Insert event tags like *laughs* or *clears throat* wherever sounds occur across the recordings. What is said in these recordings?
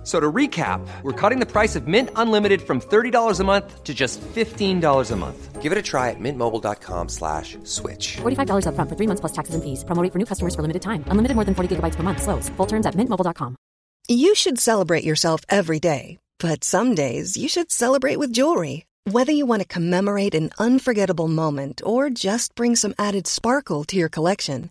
F- So to recap, we're cutting the price of Mint Unlimited from $30 a month to just $15 a month. Give it a try at mintmobile.com slash switch. $45 upfront for three months plus taxes and fees. Promo rate for new customers for limited time. Unlimited more than 40 gigabytes per month. Slows. Full terms at mintmobile.com. You should celebrate yourself every day, but some days you should celebrate with jewelry. Whether you want to commemorate an unforgettable moment or just bring some added sparkle to your collection,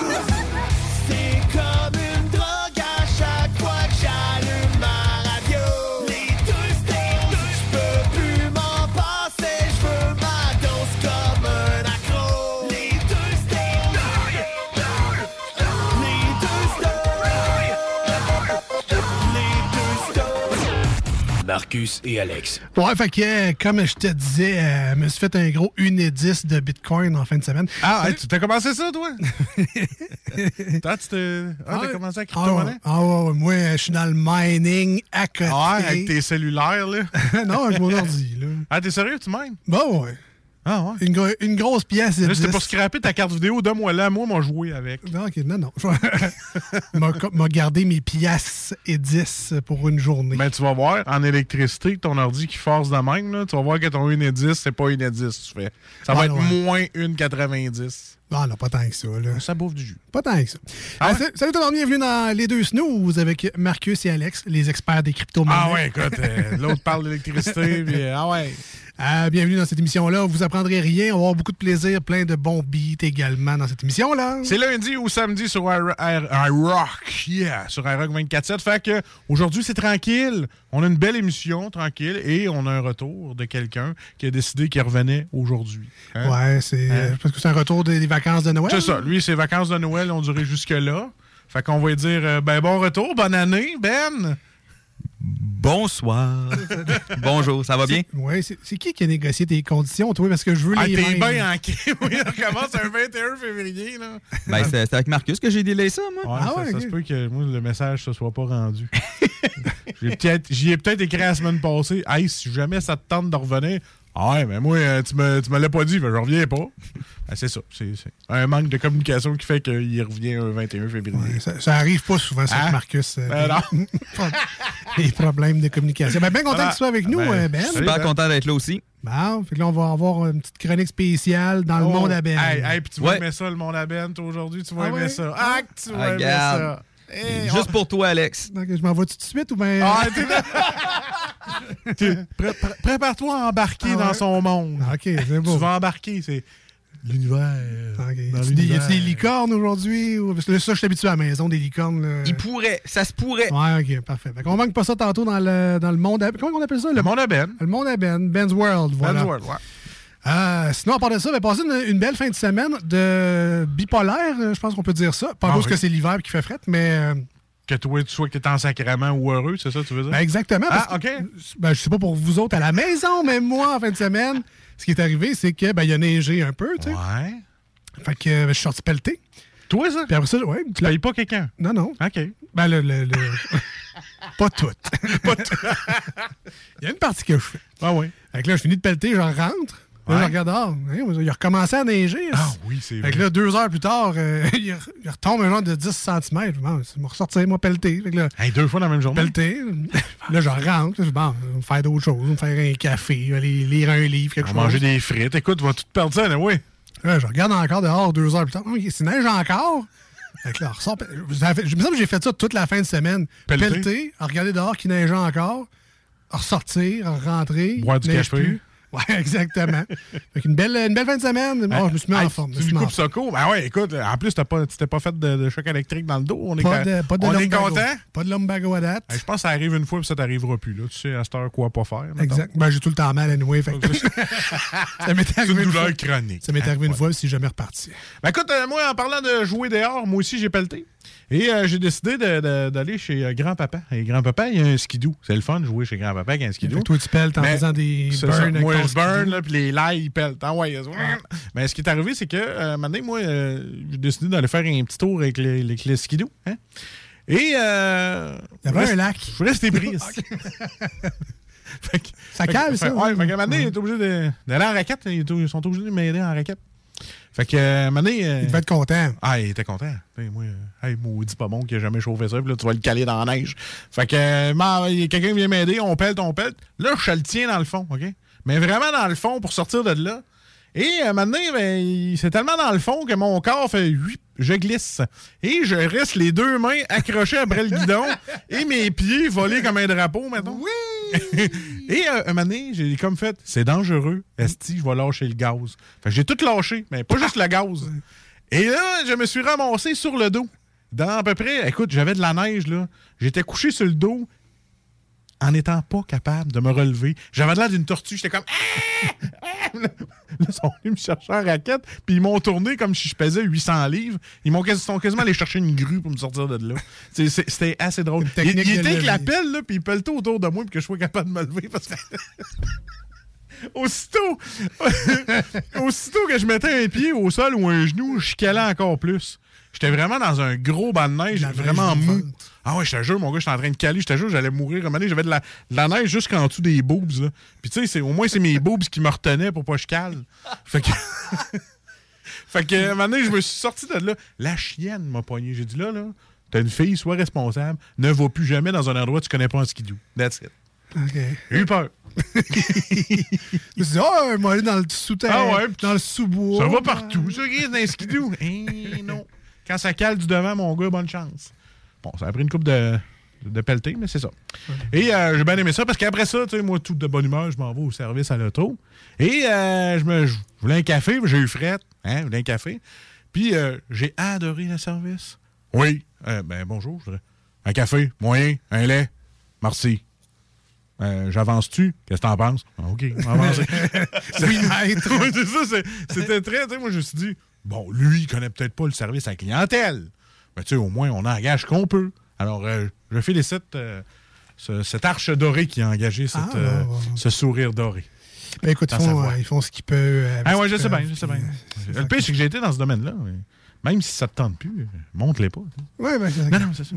Marcus et Alex. Ouais, fait que, euh, comme je te disais, euh, je me suis fait un gros Unidis de Bitcoin en fin de semaine. Ah, hey, tu t'as commencé ça, toi? *laughs* Toi, tu t'es. Ah, t'as ouais. commencé à Ah, crypto-monnaie? ouais. Ah, ouais, ouais. moi, je suis dans le mining à côté. Ah, ouais, avec tes cellulaires, là. *laughs* non, avec mon ordi, là. Ah, t'es sérieux, tu m'aimes? Bon, ouais. Ah, ouais. Une, gro- une grosse pièce Là, c'était 10. pour scraper ta carte vidéo, donne-moi là, moi, m'a joué avec. Non, ok, non, non. *laughs* m'a gardé mes pièces et 10 pour une journée. Mais tu vas voir, en électricité, ton ordi qui force de même, là, tu vas voir que ton 1,10, c'est pas 1,10 tu fais. Ça va Ouais, être ouais. moins 1,90. Ah non, pas tant que ça, là. Ça bouffe du jus. Pas tant que ça. Ah Euh, salut tout le monde, bienvenue dans Les Deux Snooze avec Marcus et Alex, les experts des crypto-monnaies. Ah ouais, écoute, euh, l'autre parle d'électricité, puis euh, ah ouais. Euh, bienvenue dans cette émission-là. Vous apprendrez rien. On va avoir beaucoup de plaisir, plein de bons beats également dans cette émission-là. C'est lundi ou samedi sur iRock, yeah, sur iRock 24-7. Fait que aujourd'hui, c'est tranquille. On a une belle émission, tranquille, et on a un retour de quelqu'un qui a décidé qu'il revenait aujourd'hui. Hein? Ouais, c'est Hein? euh, parce que c'est un retour des, des vacances de Noël. C'est ça. Lui, ses vacances de Noël ont duré jusque-là. Fait qu'on va dire, euh, ben bon retour, bonne année, Ben. Bonsoir. *laughs* Bonjour, ça va bien? Ouais, c'est qui qui a négocié tes conditions, toi? Parce que je veux Ah, les t'es vendre. bien en. *laughs* Oui, on commence un 21 février, là. Ben, c'est c'est avec Marcus que j'ai délai ça, moi. Ouais, Ah ça, ouais, ça ok. se peut que moi, le message ne se soit pas rendu. *laughs* J'ai peut-être- J'y ai peut-être écrit la semaine passée. Hey, si jamais ça te tente de revenir. Ah ouais, mais moi, euh, tu me, tu me l'as pas dit, ben, je reviens pas. Ben, c'est ça. C'est c'est un manque de communication qui fait qu'il revient un 21 février. Ouais, ça, ça arrive pas souvent, ça, Hein? Marcus. euh, Ben non. les problèmes de communication. Ben, bien content Ah, que tu sois avec nous, ben, euh, Ben. Super Ben. content d'être là aussi. Bon, fait que là, on va avoir une petite chronique spéciale dans le Oh, monde à Ben. Hey, hey, puis tu vas Ouais. aimer ça, le monde à Ben, toi, aujourd'hui. Tu vas Ah aimer ouais? ça. Ah, que tu vas aimer ça. Hey, Juste pour toi, Alex. Donc, je m'en vais tout de suite ou bien. Ah, *laughs* *laughs* pré- pré- Prépare-toi à embarquer Ah ouais? dans son monde. Ah, ok, c'est beau. Tu vas embarquer, c'est l'univers. Ok. Dans Y a-tu des- licornes aujourd'hui? ou- Parce que là, ça, je suis habitué à la maison, des licornes. là. Il pourrait, ça se pourrait. Ouais, ok, parfait. Fait qu'on manque pas ça tantôt dans le, dans le monde à... Comment on appelle ça? Le monde à Ben. Le monde à Ben, Ben's World, voilà. Ben's World, ouais. Euh, sinon, à part de ça, ben, passer une, une belle fin de semaine de bipolaire, euh, je pense qu'on peut dire ça. Pas Ah parce oui. que c'est l'hiver qui fait fret, mais... Que toi, tu sois que t'es en sacrement ou heureux, c'est ça que tu veux dire? ben, exactement. parce ah, que- OK. ben, je sais pas pour vous autres à la maison, mais moi, en fin de semaine, ce qui est arrivé, c'est que ben, il a neigé un peu, tu sais. Ouais. Fait que euh, je suis sorti pelleter. Toi, ça? Puis après ça, ouais, Tu payes pas quelqu'un? non, non. OK. Ben, le... le- le- *laughs* pas toutes. pas *laughs* il y a une partie que je fais. Ah. Fait que là, je finis de pelleter, je rentre. Là, Ouais. je regarde. Hein, il a recommencé à neiger. Ah oui, c'est Fait vrai. que là, deux heures plus tard, euh, *laughs* il, re- il retombe un genre de 10 cm. Bon, c'est me ressortir, moi. Fait que là, Hey, deux fois dans la même journée? pelleter. là, je rentre. Je bon, on va faire d'autres choses. Faire un café, aller lire un livre, quelque On chose. manger des frites. Écoute, tu vas tout perdre ça, oui. Là, je regarde encore dehors deux heures plus tard. C'est neige encore? Fait que là, on ressort. Je me semble que j'ai fait ça toute la fin de semaine. Pelleter, à regarder dehors qui neigeait encore, ressortir, rentrer. Boire du café? plus. *laughs* Ouais, exactement. Fait une belle, une belle fin de semaine. Bon, je me suis mis Hey, en forme. me Tu suis une mis en coupe soco? Ben ouais, écoute, en plus, pas, tu t'es pas fait de, de choc électrique dans le dos. On est, Pas ca- de, pas de on est content? Pas de lumbago à date. Hey, je pense que ça arrive une fois puis ça t'arrivera plus. Là. Tu sais à cette heure quoi pas faire. mettons. Exact. Ben, j'ai tout le temps mal. Fait que- *laughs* ça m'est C'est arrivé une douleur chronique. Ça m'est arrivé une fois, si jamais reparti. Ben écoute, euh, moi, en parlant de jouer dehors, moi aussi, j'ai pelleté. Et euh, j'ai décidé d'aller chez euh, grand-papa. Et grand-papa, il y a un skidoo. C'est le fun de jouer chez grand-papa avec un skidoo. que toi, tu pelles en Mais faisant des burns Moi, je burn, puis les lails, ils pellent. Ah ouais, Mais ce qui est arrivé, c'est que, euh, maintenant, moi, euh, j'ai décidé d'aller faire un petit tour avec les, les, les skidoo. Hein? Et. Euh, Il y avait je un reste- lac. Je suis resté pris. Fait que- Ça fait- ça. Ouais, un moment donné, il est obligé d'aller en raquette. Ils sont obligés de m'aider en raquette. Fait que, euh, euh, Il devait être content. ah, il était content. Hey, moi, euh, hey, maudit pas bon qui a jamais chauffé ça, puis là, tu vas le caler dans la neige. Fait que, euh, quelqu'un vient m'aider, on pèle, on pèle. Là, je le tiens dans le fond, OK? Mais vraiment dans le fond pour sortir de là. Et maintenant, ben, c'est tellement dans le fond que mon corps fait huit, je glisse. Et je reste les deux mains accrochées après le guidon *laughs* et mes pieds volés comme un drapeau, maintenant. Oui! Et euh, un moment donné, j'ai comme fait, c'est dangereux. Esti, je vais lâcher le gaz. Fait que j'ai tout lâché, mais pas juste le gaz. Et là, je me suis ramassé sur le dos. Dans à peu près, écoute, j'avais de la neige, là. J'étais couché sur le dos en n'étant pas capable de me relever. J'avais l'air d'une tortue. J'étais comme. Ah! Ah! Là, ils sont venus me chercher en raquette, puis ils m'ont tourné comme si je pesais 800 livres. Ils m'ont sont quasiment allés chercher une grue pour me sortir de là. C'était assez drôle. Il, il était avec la pelle, là, puis il pelletait autour de moi, puis que je sois capable de me lever. Parce que. *laughs* Aussitôt, *laughs* aussitôt que je mettais un pied au sol ou un genou, je calais encore plus. J'étais vraiment dans un gros banc de neige, La neige vraiment mou. Ah ouais, je te jure, mon gars, j'étais en train de caler, je te jure, j'allais mourir. Un J'avais de la, de la neige jusqu'en dessous des boobs. Là. Puis tu sais, c'est- au moins, c'est mes *laughs* boobs qui me retenaient pour pas que je cale. Fait que. *laughs* fait que, à un moment donné, je me suis sorti de là. La chienne m'a poigné. J'ai dit là, là, t'as une fille, sois responsable, ne va plus jamais dans un endroit où tu connais pas un skidoo. That's it. OK. J'ai eu peur. *laughs* Je me suis dit, oh, moi, aller dans le sous-terre, Ah ouais, dans le sous-bois. Ça va partout, ça, dans les skidoo. Eh non. Quand ça cale du devant, mon gars, bonne chance. Bon, ça a pris une coupe de, de pelleté, mais c'est ça. Et euh, j'ai bien aimé ça parce qu'après ça, tu sais, moi, tout de bonne humeur, je m'en vais au service à l'auto. Et euh, je, me, je voulais un café, j'ai eu frette. Hein, je voulais un café. Puis euh, j'ai adoré le service. Oui. Ben bonjour, je voudrais. Un café, moyen, un lait. Merci. Euh, J'avance-tu? Qu'est-ce que t'en penses? OK, avancer. *laughs* *laughs* Oui, *laughs* c'était très. tu sais, Moi, je me suis dit, bon, lui, il connaît peut-être pas le service à la clientèle. Mais tu sais, au moins, on engage qu'on peut. Alors, euh, je félicite euh, ce- cette arche dorée qui a engagé cette, Ah, euh, ouais, ouais. ce sourire doré. Ben, écoute, ils font, euh, ils font ce qu'ils peuvent. Ah ouais, je sais bien, je sais bien. Le pire, c'est que j'ai été dans ce domaine-là. mais Même si ça te tente plus, montre-les pas. Ouais, ben, c'est Non, non, c'est ça.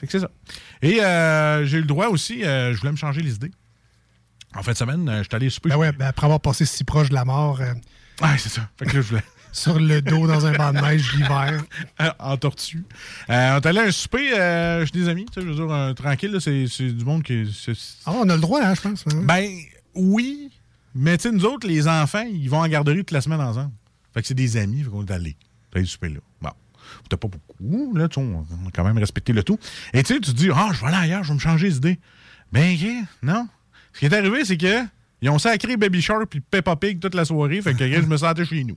C'est que c'est ça. Et euh, j'ai eu le droit aussi, euh, je voulais me changer les idées. En fin de semaine, euh, je suis allé souper. Ben ouais, ben, après avoir passé si proche de la mort Ah, c'est ça. Fait que là, je voulais. Sur le dos dans un banc de neige l'hiver. *laughs* en tortue. Euh, on est allé à un souper euh, chez des amis, je veux dire, euh, tranquille, là, c'est du monde qui. Ah, on a le droit, hein, je pense. hein. Ben, oui, mais tu sais, nous autres, les enfants, ils vont en garderie toute la semaine ensemble. Fait que c'est des amis, fait qu'on est allé. T'as eu souper là. Bon. T'as pas beaucoup, là, tu on a quand même respecté le tout. Et tu sais, tu te dis, ah, je vais aller ailleurs, je vais me changer d'idée. Ben, ok, non. Ce qui est arrivé, c'est que ils ont sacré Baby Shark puis Peppa Pig toute la soirée, fait que je me sentais chez nous.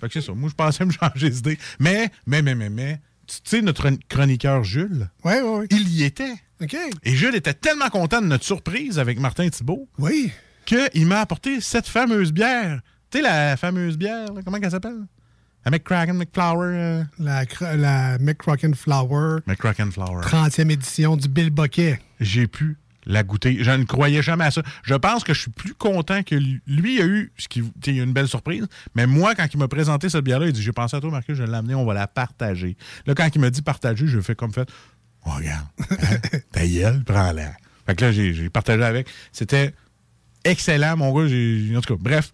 Fait que c'est ça. Moi, je pensais *laughs* me changer d'idée. Mais, mais, mais, mais, mais, tu sais, notre chroniqueur Jules, Ouais, ouais, ouais. il y était. OK. Et Jules était tellement content de notre surprise avec Martin Thibault Oui. qu'il m'a apporté cette fameuse bière. Tu sais, la fameuse bière, là, comment elle s'appelle? La McCracken McFlower. euh, La, cr- la McCrocken Flower, McCracken Flower. 30e édition du Bill Bucket. J'ai pu la goûter. Je ne croyais jamais à ça. Je pense que je suis plus content que lui. A eu ce qui, il a eu une belle surprise. Mais moi, quand il m'a présenté cette bière-là, il dit J'ai pensé à toi, Marcus, je vais l'amener, on va la partager. Là, quand il m'a dit partager, je fais comme fait Oh, regarde, hein, *laughs* ta gueule, prends-la. Fait que là, j'ai partagé avec. C'était excellent, mon gars. J'ai- En tout cas, bref,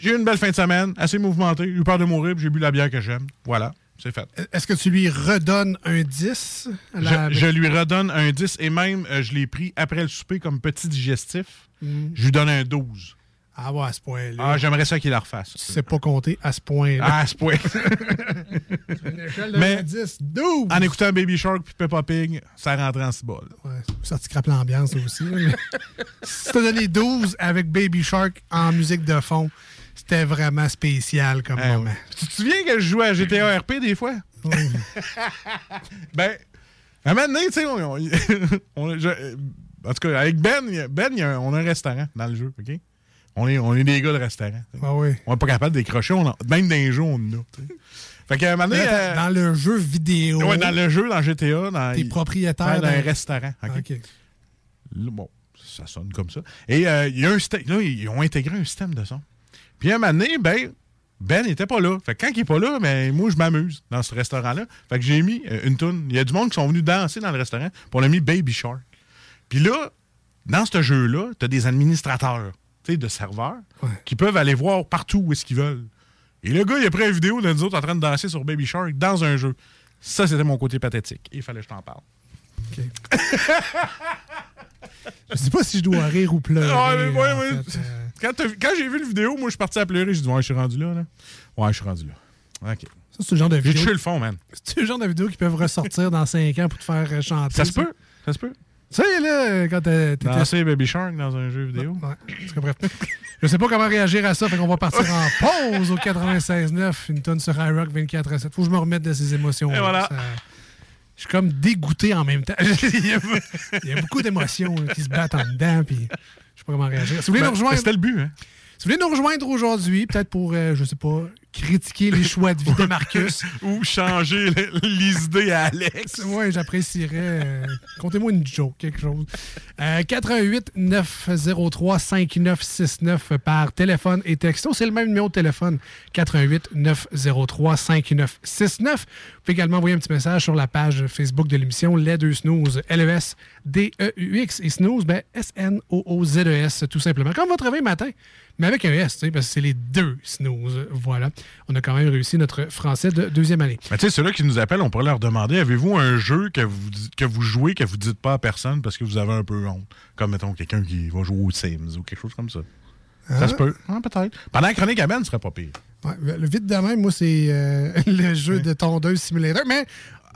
j'ai eu une belle fin de semaine, assez mouvementée. J'ai eu peur de mourir, j'ai bu la bière que j'aime. Voilà, c'est fait. Est-ce que tu lui redonnes un 10? à la- Je, je lui redonne un 10 et même, euh, je l'ai pris après le souper comme petit digestif. Mm. Je lui donne un 12. Ah ouais, à ce point-là. Ah, j'aimerais ça qu'il la refasse. tu sais pas compter à ce point-là. Ah, à ce point. *laughs* Une échelle de Mais- 10, 12. en écoutant Baby Shark puis Peppa Pig, ça rentrait en ce bol. Ouais, ça te crape l'ambiance aussi. *laughs* si t'as donné 12 avec Baby Shark en musique de fond, c'était vraiment spécial comme Hein, moment. Tu te souviens que je jouais à GTA RP des fois? Oui. *laughs* Ben, à un moment donné, tu sais, on, on- *laughs* on- je- en tout cas, avec Ben, Ben a un- on a un restaurant dans le jeu, OK? On est, on est des gars de restaurant. Ah oui. On n'est pas capable de décrocher, on même dans les jeux, on en a. Fait un moment donné, Attends, euh, Dans le jeu vidéo, ouais, dans le jeu, dans GTA, dans, t'es propriétaire un d'un- restaurant. OK? Bon, ça sonne comme ça. Et euh, il y a un système- là, ils ont intégré un système de son. Puis un moment donné, ben, Ben n'était pas là. Fait que quand il est pas là, ben, moi, je m'amuse dans ce restaurant-là. Fait que j'ai mis euh, une toune. Il y a du monde qui sont venus danser dans le restaurant. Puis on a mis Baby Shark. Puis là, dans ce jeu-là, tu as des administrateurs, tu sais, de serveurs, Ouais. qui peuvent aller voir partout où est-ce qu'ils veulent. Et le gars, il a pris une vidéo de nous autres en train de danser sur Baby Shark dans un jeu. Ça, c'était mon côté pathétique. Il fallait que je t'en parle. *laughs* Je sais pas si je dois rire ou pleurer. Ah, mais ouais, en ouais. fait, euh. Quand, j'ai vu le vidéo, moi, je suis parti à pleurer. J'ai dit, ouais, je suis rendu là, là. Ouais, je suis rendu là. OK. Ça, c'est le genre de J'ai vidéo. touché le fond, man. C'est le genre de vidéo qui peuvent ressortir dans 5 ans pour te faire euh, chanter. Ça se peut. Ça se peut. Tu sais, là, quand t'es- t'étais Danser Baby Shark dans un jeu vidéo. Ouais. Bref. Je sais pas comment réagir à ça, fait qu'on va partir en *laughs* pause au 96.9, une tonne sur iRock 24 7. Faut que je me remette de ces émotions. Et voilà. Je suis comme dégoûté en même temps. *laughs* il, y a, il y a beaucoup d'émotions qui se battent en dedans, puis je sais pas comment réagir. Si vous voulez Ben, nous rejoindre, C'était le but, hein? si vous voulez nous rejoindre aujourd'hui, peut-être pour, euh, je sais pas, critiquer les choix de vie de *laughs* Marcus, *laughs* Ou changer le- les idées à Alex. Ouais, j'apprécierais. euh, Contez-moi une joke, quelque chose. Euh, 88 903 5969 par téléphone et texto. C'est le même numéro de téléphone. 88 903 5969. Vous pouvez également envoyer un petit message sur la page Facebook de l'émission Les Deux Snooze. L-E-S-D-E-U-X. Et Snooze, ben, S-N-O-O-Z-E-S, tout simplement. Comme votre réveil matin, mais avec un S, parce que c'est les deux Snooze. Voilà. On a quand même réussi notre français de deuxième année. Mais tu sais, ceux-là qui nous appellent, on pourrait leur demander avez-vous un jeu que vous, dites- que vous jouez que vous dites pas à personne parce que vous avez un peu honte? Comme, mettons, quelqu'un qui va jouer aux Sims ou quelque chose comme ça. Ça se peut. Ah, peut-être. Pendant la chronique à Ben, ce serait pas pire. Ouais, le vite de même, moi, c'est euh, *laughs* le jeu de tondeuse simulator, mais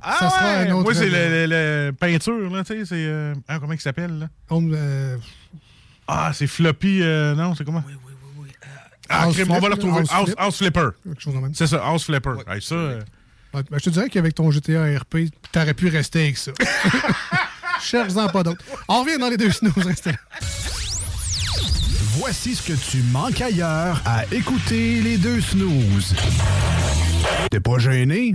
ça sera un autre. Moi, c'est le, le- le peinture, là, tu sais, c'est... euh, ah, comment il s'appelle, là? On, euh, Ah, c'est Floppy... euh, non, c'est comment? Ah, House crime, on va le retrouver. House House, Flip. House Flipper. quelque chose de même. C'est ça, House Flipper. Hey, ça, euh, Ouais, ben, je te dirais qu'avec ton GTA RP, t'aurais pu rester avec ça. *laughs* Cherche-en pas d'autres. On revient dans les deux snooze. Restez là. Voici ce que tu manques ailleurs à écouter les deux snooze. T'es pas gêné?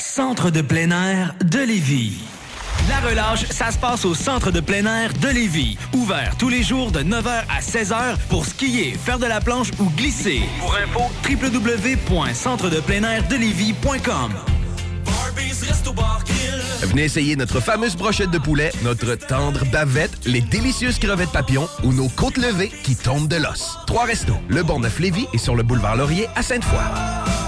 Centre de plein air de Lévis. La relâche, ça se passe au Centre de plein air de Lévis. Ouvert tous les jours de 9h à 16h pour skier, faire de la planche ou glisser. Pour info, www.centredepleinairdelévis.com Venez essayer notre fameuse brochette de poulet, notre tendre bavette, les délicieuses crevettes papillons ou nos côtes levées qui tombent de l'os. Trois restos, le Bonneuf Lévis et sur le boulevard Laurier à Sainte-Foy.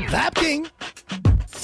Vapking!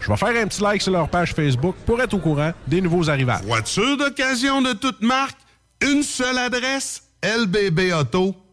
Je vais faire un petit like sur leur page Facebook pour être au courant des nouveaux arrivages. Voiture d'occasion de toute marque, une seule adresse,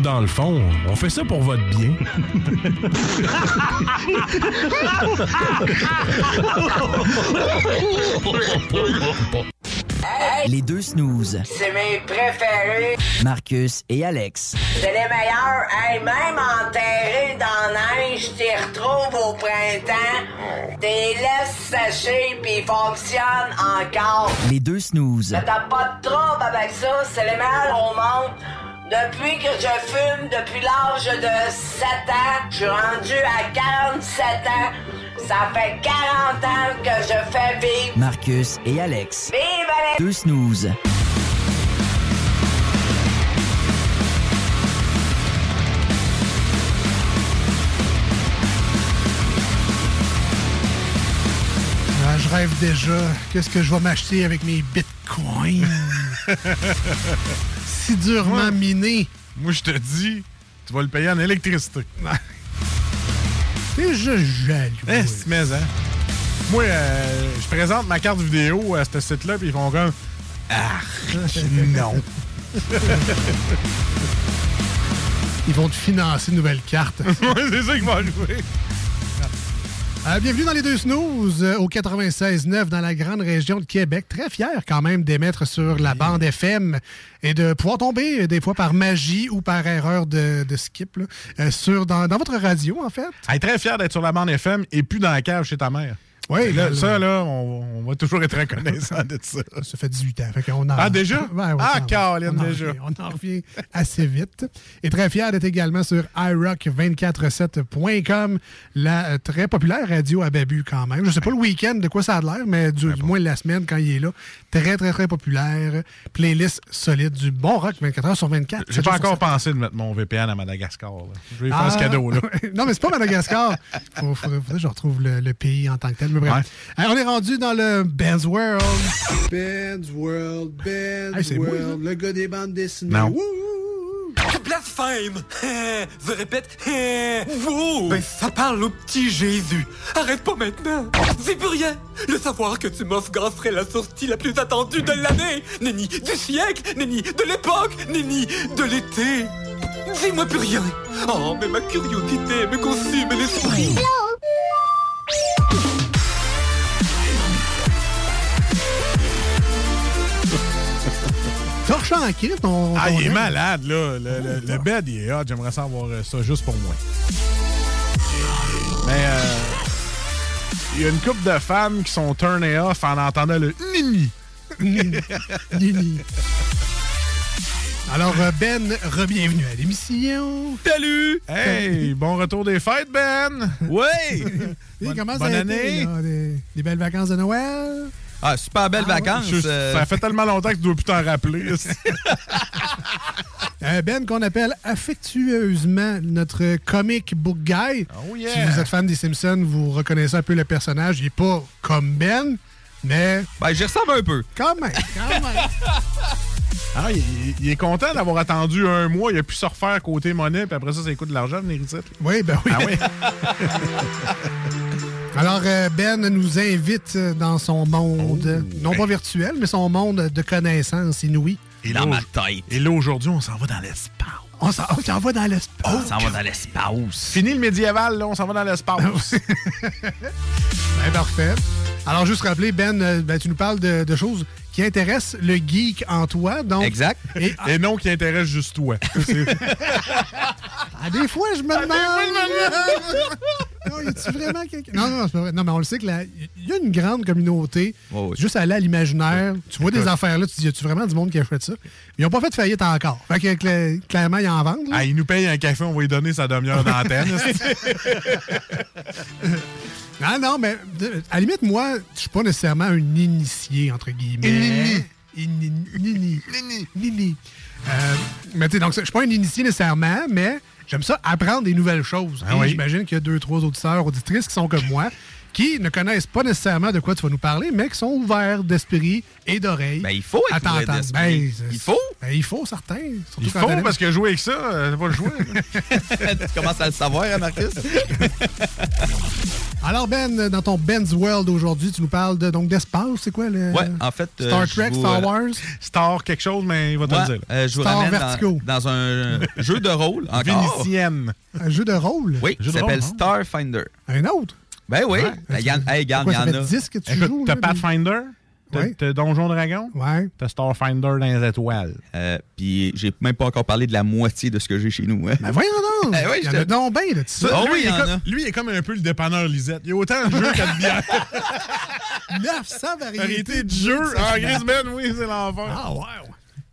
Autres, dans le fond, on fait ça pour votre bien. Les deux snooze. C'est mes préférés. Marcus et Alex. C'est les meilleurs. Hey, même enterrés dans neige, t'y retrouves au printemps. T'es laisses sécher puis ils fonctionnent encore. Les deux snooze. T'as pas de trouble avec ça. C'est les meilleurs au monde. Depuis que je fume, depuis l'âge de 7 ans, je suis rendu à 47 ans. Ça fait 40 ans que je fais vivre. Marcus et Alex. Vive les... Deux snooze. Ah, je rêve déjà. Qu'est-ce que je vais m'acheter avec mes bitcoins? *laughs* si durement Ouais. miné. Moi, je te dis, tu vas le payer en électricité. *laughs* T'es juste jaloux. Eh, c'est mais, hein? Moi, euh, je présente ma carte vidéo à ce site-là, puis ils font comme. Ah, *laughs* non. Ils vont te financer une nouvelle carte. *laughs* C'est ça qu'ils vont jouer. Euh, bienvenue dans les deux snooze euh, au 96.9 dans la grande région de Québec. Très fier quand même d'émettre sur la bande FM et de pouvoir tomber euh, des fois par magie ou par erreur de, de skip là, euh, sur, dans, dans votre radio en fait. Très fier d'être sur la bande FM et plus dans la cave chez ta mère. Oui, Là, ça, là. on, on va toujours être reconnaissant de ça. *laughs* Ça fait 18 ans. Fait qu'on en- Ah, déjà? *laughs* Ouais, ouais, Ah. Caroline, On en déjà. revient- on en revient assez vite. Et très fier d'être également sur iRock247.com, la euh, très populaire radio à Babu quand même. Je sais pas le week-end de quoi ça a l'air, mais du, du moins la semaine quand il est là. Très, très, très populaire. Playlist solide, du bon rock 24 heures sur 24. J'ai pas encore pensé de mettre mon VPN à Madagascar. là. Je vais lui faire ah, ce cadeau. Là. *laughs* non, mais c'est pas Madagascar. Faut, faudrait, faudrait que je retrouve le, le pays en tant que tel. Mais Ouais. On est rendu dans le Ben's World. Ben's World, Ben's Hey, c'est moi, World, le gars des bandes dessinées. Non. Blasphème *laughs* Je répète, *laughs* vous Ben ça parle au petit Jésus. Arrête pas maintenant. C'est plus rien. Le savoir que tu m'offres serait la sortie la plus attendue de l'année. Nenni du siècle Nenni de l'époque Nenni de l'été. Dis-moi plus rien. Oh, mais ma curiosité me consume l'esprit En. Ah, ton il est malade, là. Le, le- le bed, il est hot. J'aimerais savoir ça juste pour moi. Mais euh, il y a une couple de femmes qui sont turnées off en entendant le nini. Nini. *laughs* Alors, euh, Ben, re-bienvenue à l'émission. Salut! Hey, bon retour des fêtes, Ben! Ouais! *laughs* Et Bonne- comment ça bonne été, année. là, des, des belles vacances de Noël? Ah, super belles Ah vacances. Je- euh, Ça fait tellement longtemps que tu dois plus t'en rappeler. *laughs* Euh, ben, qu'on appelle affectueusement notre comic book guy. Oh Si vous êtes fan des Simpsons, vous reconnaissez un peu le personnage. Il n'est pas comme Ben, mais Ben, j'y ressemble un peu. quand même, quand même. *laughs* Ah, il, il est content d'avoir attendu un mois. Il a pu se refaire côté monnaie, puis après ça, ça coûte de l'argent, venir ici. Oui, ben oui. Ah oui? *laughs* Alors, euh, Ben nous invite dans son monde, Oh. non pas virtuel, mais son monde de connaissances inouïes. Et Dans là, ma tête. Et là, aujourd'hui, on s'en va dans l'espace. On s'en va dans l'espace. On s'en va dans l'espace. Fini le médiéval, là, on s'en va dans l'espace. *laughs* *laughs* Ben, parfait. Alors, juste rappeler, Ben, euh, ben, tu nous parles de, de choses qui intéressent le geek en toi. Donc, Exact. Et, Et non qui intéresse juste toi. *laughs* C'est- ah, des fois, je me demande. Non, y a-tu vraiment quelqu'un? Non, non, c'est pas vrai. Non, mais on le sait que la- il y a une grande communauté. Juste aller à l'imaginaire. Tu vois des affaires là, tu te dis, y a-tu vraiment du monde qui a fait ça? Ils n'ont pas fait de faillite encore. Fait que cla- clairement, ils en vendent. là. Ah, il nous paye un café, on va lui donner sa demi-heure d'antenne. *laughs* Ah non, mais à la limite, moi, je suis pas nécessairement un initié, entre guillemets. Nini. Nini. Nini. Euh, mais tu sais, donc, je suis pas un initié nécessairement, mais j'aime ça apprendre des nouvelles choses. Ah oui. j'imagine qu'il y a deux, trois auditeurs, auditrices qui sont comme moi, qui ne connaissent pas nécessairement de quoi tu vas nous parler, mais qui sont ouverts d'esprit et d'oreilles. Ben, il faut être ouvert d'esprit. Ben, Il faut. Ben, il faut, certain. Surtout Il faut, parce que jouer avec ça, euh, c'est pas le jouer. *laughs* tu commences à le savoir, hein, Marcus? *laughs* Alors, Ben, dans ton Ben's World aujourd'hui, tu nous parles de, donc d'espace, c'est quoi le. Ouais, en fait. euh, Star Trek, vous, Star euh, Wars? Star quelque chose, mais il va te ouais, le dire. euh, je vous Star ramène Vertigo. dans, dans un *laughs* jeu de rôle encore. Vénitienne. Un jeu de rôle? Oui, de s'appelle hein? Starfinder. Un autre? Ben oui. Ouais. Y en- hey, regarde, Quoi, il y en a. 10 que tu Écoute, joues. t'as Pathfinder, t'as Ouais. Donjon Dragon, Ouais. t'as Starfinder dans les étoiles. Euh, Puis j'ai même pas encore parlé de la moitié de ce que j'ai chez nous. hein. Ben voyons donc. *laughs* Eh oui, il y en a donc bien, là, tu sais. Oh lui, oui, il est il y en comme, a. lui, il est comme un peu le dépanneur Lisette. Il y a autant de jeux a de bière. 900 variétés Variété de jeux. Ah, Grisman, oui, c'est l'enfer. Ah, wow.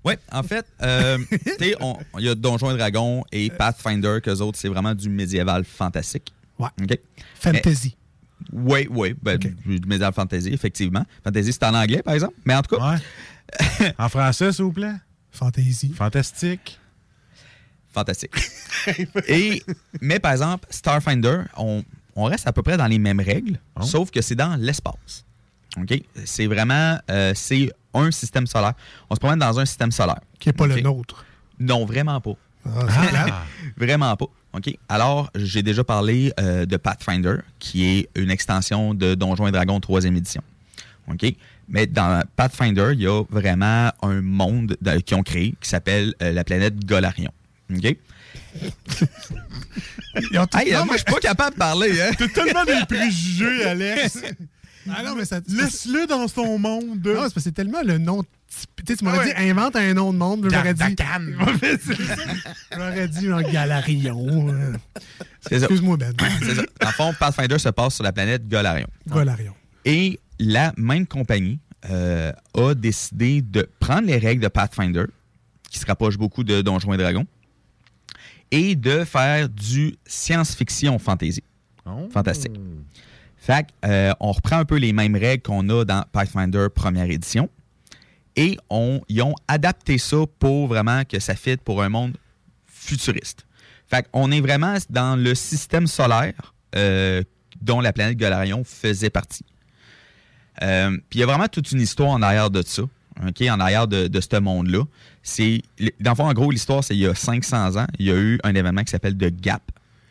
Oui, en fait, euh, *laughs* tu sais, on- il y a Donjons et Dragons et Pathfinder, qu'eux autres, c'est vraiment du médiéval fantastique. Ouais. OK? Fantasy. Oui, oui, ben, médiéval fantasy, effectivement. Fantasy, c'est en anglais, par exemple. Mais en tout cas, Ouais. *laughs* En français, s'il vous plaît? Fantasy. Fantastique. fantastique. *laughs* et, mais par exemple, Starfinder, on, on reste à peu près dans les mêmes règles, Oh. sauf que c'est dans l'espace. OK? C'est vraiment euh, c'est un système solaire. On se promène dans un système solaire. Qui n'est pas le nôtre. Non, vraiment pas. Plate. *laughs* vraiment pas. OK? Alors, j'ai déjà parlé euh, de Pathfinder, qui est une extension de Donjons et Dragons 3e édition. OK? Mais dans Pathfinder, il y a vraiment un monde de- qu'ils ont créé qui s'appelle euh, la planète Golarion. OK? *laughs* Hey, euh, moi, je suis pas capable de parler. Hein? T'as tellement des préjugés, Alex. *laughs* Ah non, mais ça. Laisse-le dans son monde. Non, c'est parce que c'est tellement le nom. typ- Tu m'aurais Ah dit, invente un nom de monde. J'aurais dit. *laughs* J'aurais dit, genre, Galarion. euh. Excuse-moi, Ben. C'est ça. En fond, Pathfinder se passe sur la planète Golarion. Golarion. Et la même compagnie euh, a décidé de prendre les règles de Pathfinder, qui se rapprochent beaucoup de Donjons et Dragons, et de faire du science-fiction fantasy. Fantastique. Fait euh, on reprend un peu les mêmes règles qu'on a dans Pathfinder première édition, et ils ont adapté ça pour vraiment que ça fitte pour un monde futuriste. Fait qu'on est vraiment dans le système solaire euh, dont la planète Golarion faisait partie. Euh, Puis il y a vraiment toute une histoire en arrière de ça, en arrière de, ce monde-là. Dans le fond, en gros, l'histoire, c'est il y a 500 ans, il y a eu un événement qui s'appelle The Gap,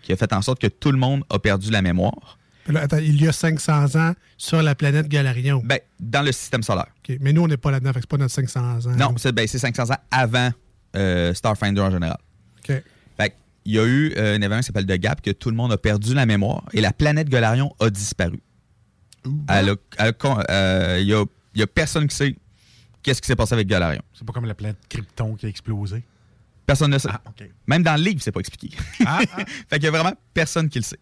qui a fait en sorte que tout le monde a perdu la mémoire. Là, attends, il y a 500 ans sur la planète Galarion. Ben, dans le système solaire. Mais nous, on n'est pas là-dedans, fait c'est pas notre 500 ans. Non, c'est ben, c'est 500 ans avant euh, Starfinder en général. OK. Fait que, il y a eu euh, un événement qui s'appelle The Gap, que tout le monde a perdu la mémoire et la planète Golarion a disparu. Euh, Il y, a, il y a personne qui sait qu'est-ce qui s'est passé avec Golarion. C'est pas comme la planète Krypton qui a explosé? Personne ne sait. Ah, OK. Même dans le livre, c'est pas expliqué. Ah, *laughs* fait qu'il y a vraiment personne qui le sait.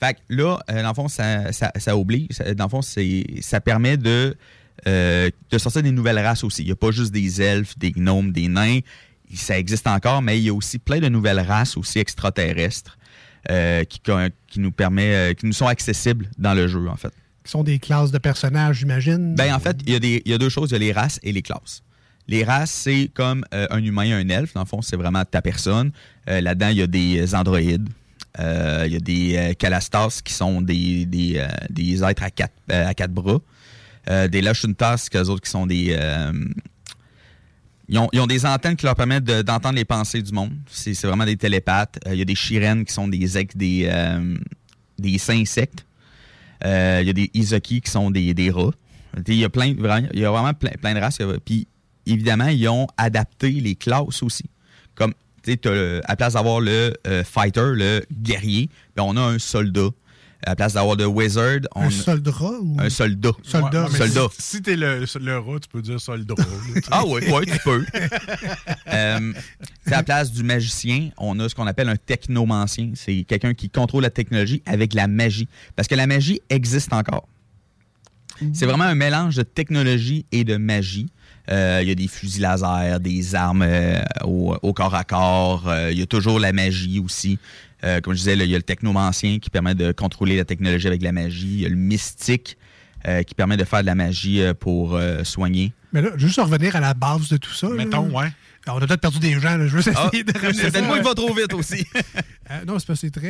Fait que là, euh, dans le fond, ça, ça, ça oblige. ça- dans le fond, c'est, ça permet de, euh, de sortir des nouvelles races aussi. Il n'y a pas juste des elfes, des gnomes, des nains. Ça existe encore, mais il y a aussi plein de nouvelles races aussi extraterrestres euh, qui, qui nous permet, euh, qui nous sont accessibles dans le jeu, en fait. Qui sont des classes de personnages, j'imagine. Ben, en fait, il y, a des- il y a deux choses. Il y a les races et les classes. Les races, c'est comme un humain et un elfe. Dans le fond, c'est vraiment ta personne. Là-dedans, il y a des androïdes. Euh, Il y a des euh, calastas qui sont des, des, euh, des êtres à quatre, euh, à quatre bras. Euh, des lashuntas, qu'eux autres qui sont des... euh, ils, ont, ils ont des antennes qui leur permettent de- d'entendre les pensées du monde. C'est vraiment des télépathes. Euh, Il y a des shirens qui sont des, des, euh, des insectes. Euh, Il y a des Izuki qui sont des, des rats. Il y a, plein, vraiment, il y a vraiment plein, plein de races. Puis, évidemment, ils ont adapté les classes aussi. Comme, à la place d'avoir le euh, fighter, le guerrier, ben, on a un soldat. À la place d'avoir le wizard, on Un a soldat ou? un soldat. Soldat. Un soldat. Si, si t'es le, le rat, tu peux dire soldat. Ah oui, oui, tu peux. *laughs* Euh, à la place du magicien, on a ce qu'on appelle un technomancien. C'est quelqu'un qui contrôle la technologie avec la magie. Parce que la magie existe encore. C'est vraiment un mélange de technologie et de magie. Euh, Il y a des fusils laser, des armes euh, au, au corps à corps. Euh, Il y a toujours la magie aussi. Euh, comme je disais, là, il y a le technomancien qui permet de contrôler la technologie avec la magie. Il y a le mystique euh, qui permet de faire de la magie euh, pour euh, soigner. Mais là, juste revenir à la base de tout ça. là. Mettons, ouais. On a peut-être perdu des gens, là. je veux Ah, essayer de ramener c'est peut-être moi qui va trop vite aussi. *laughs* Euh, non, c'est parce que c'est très,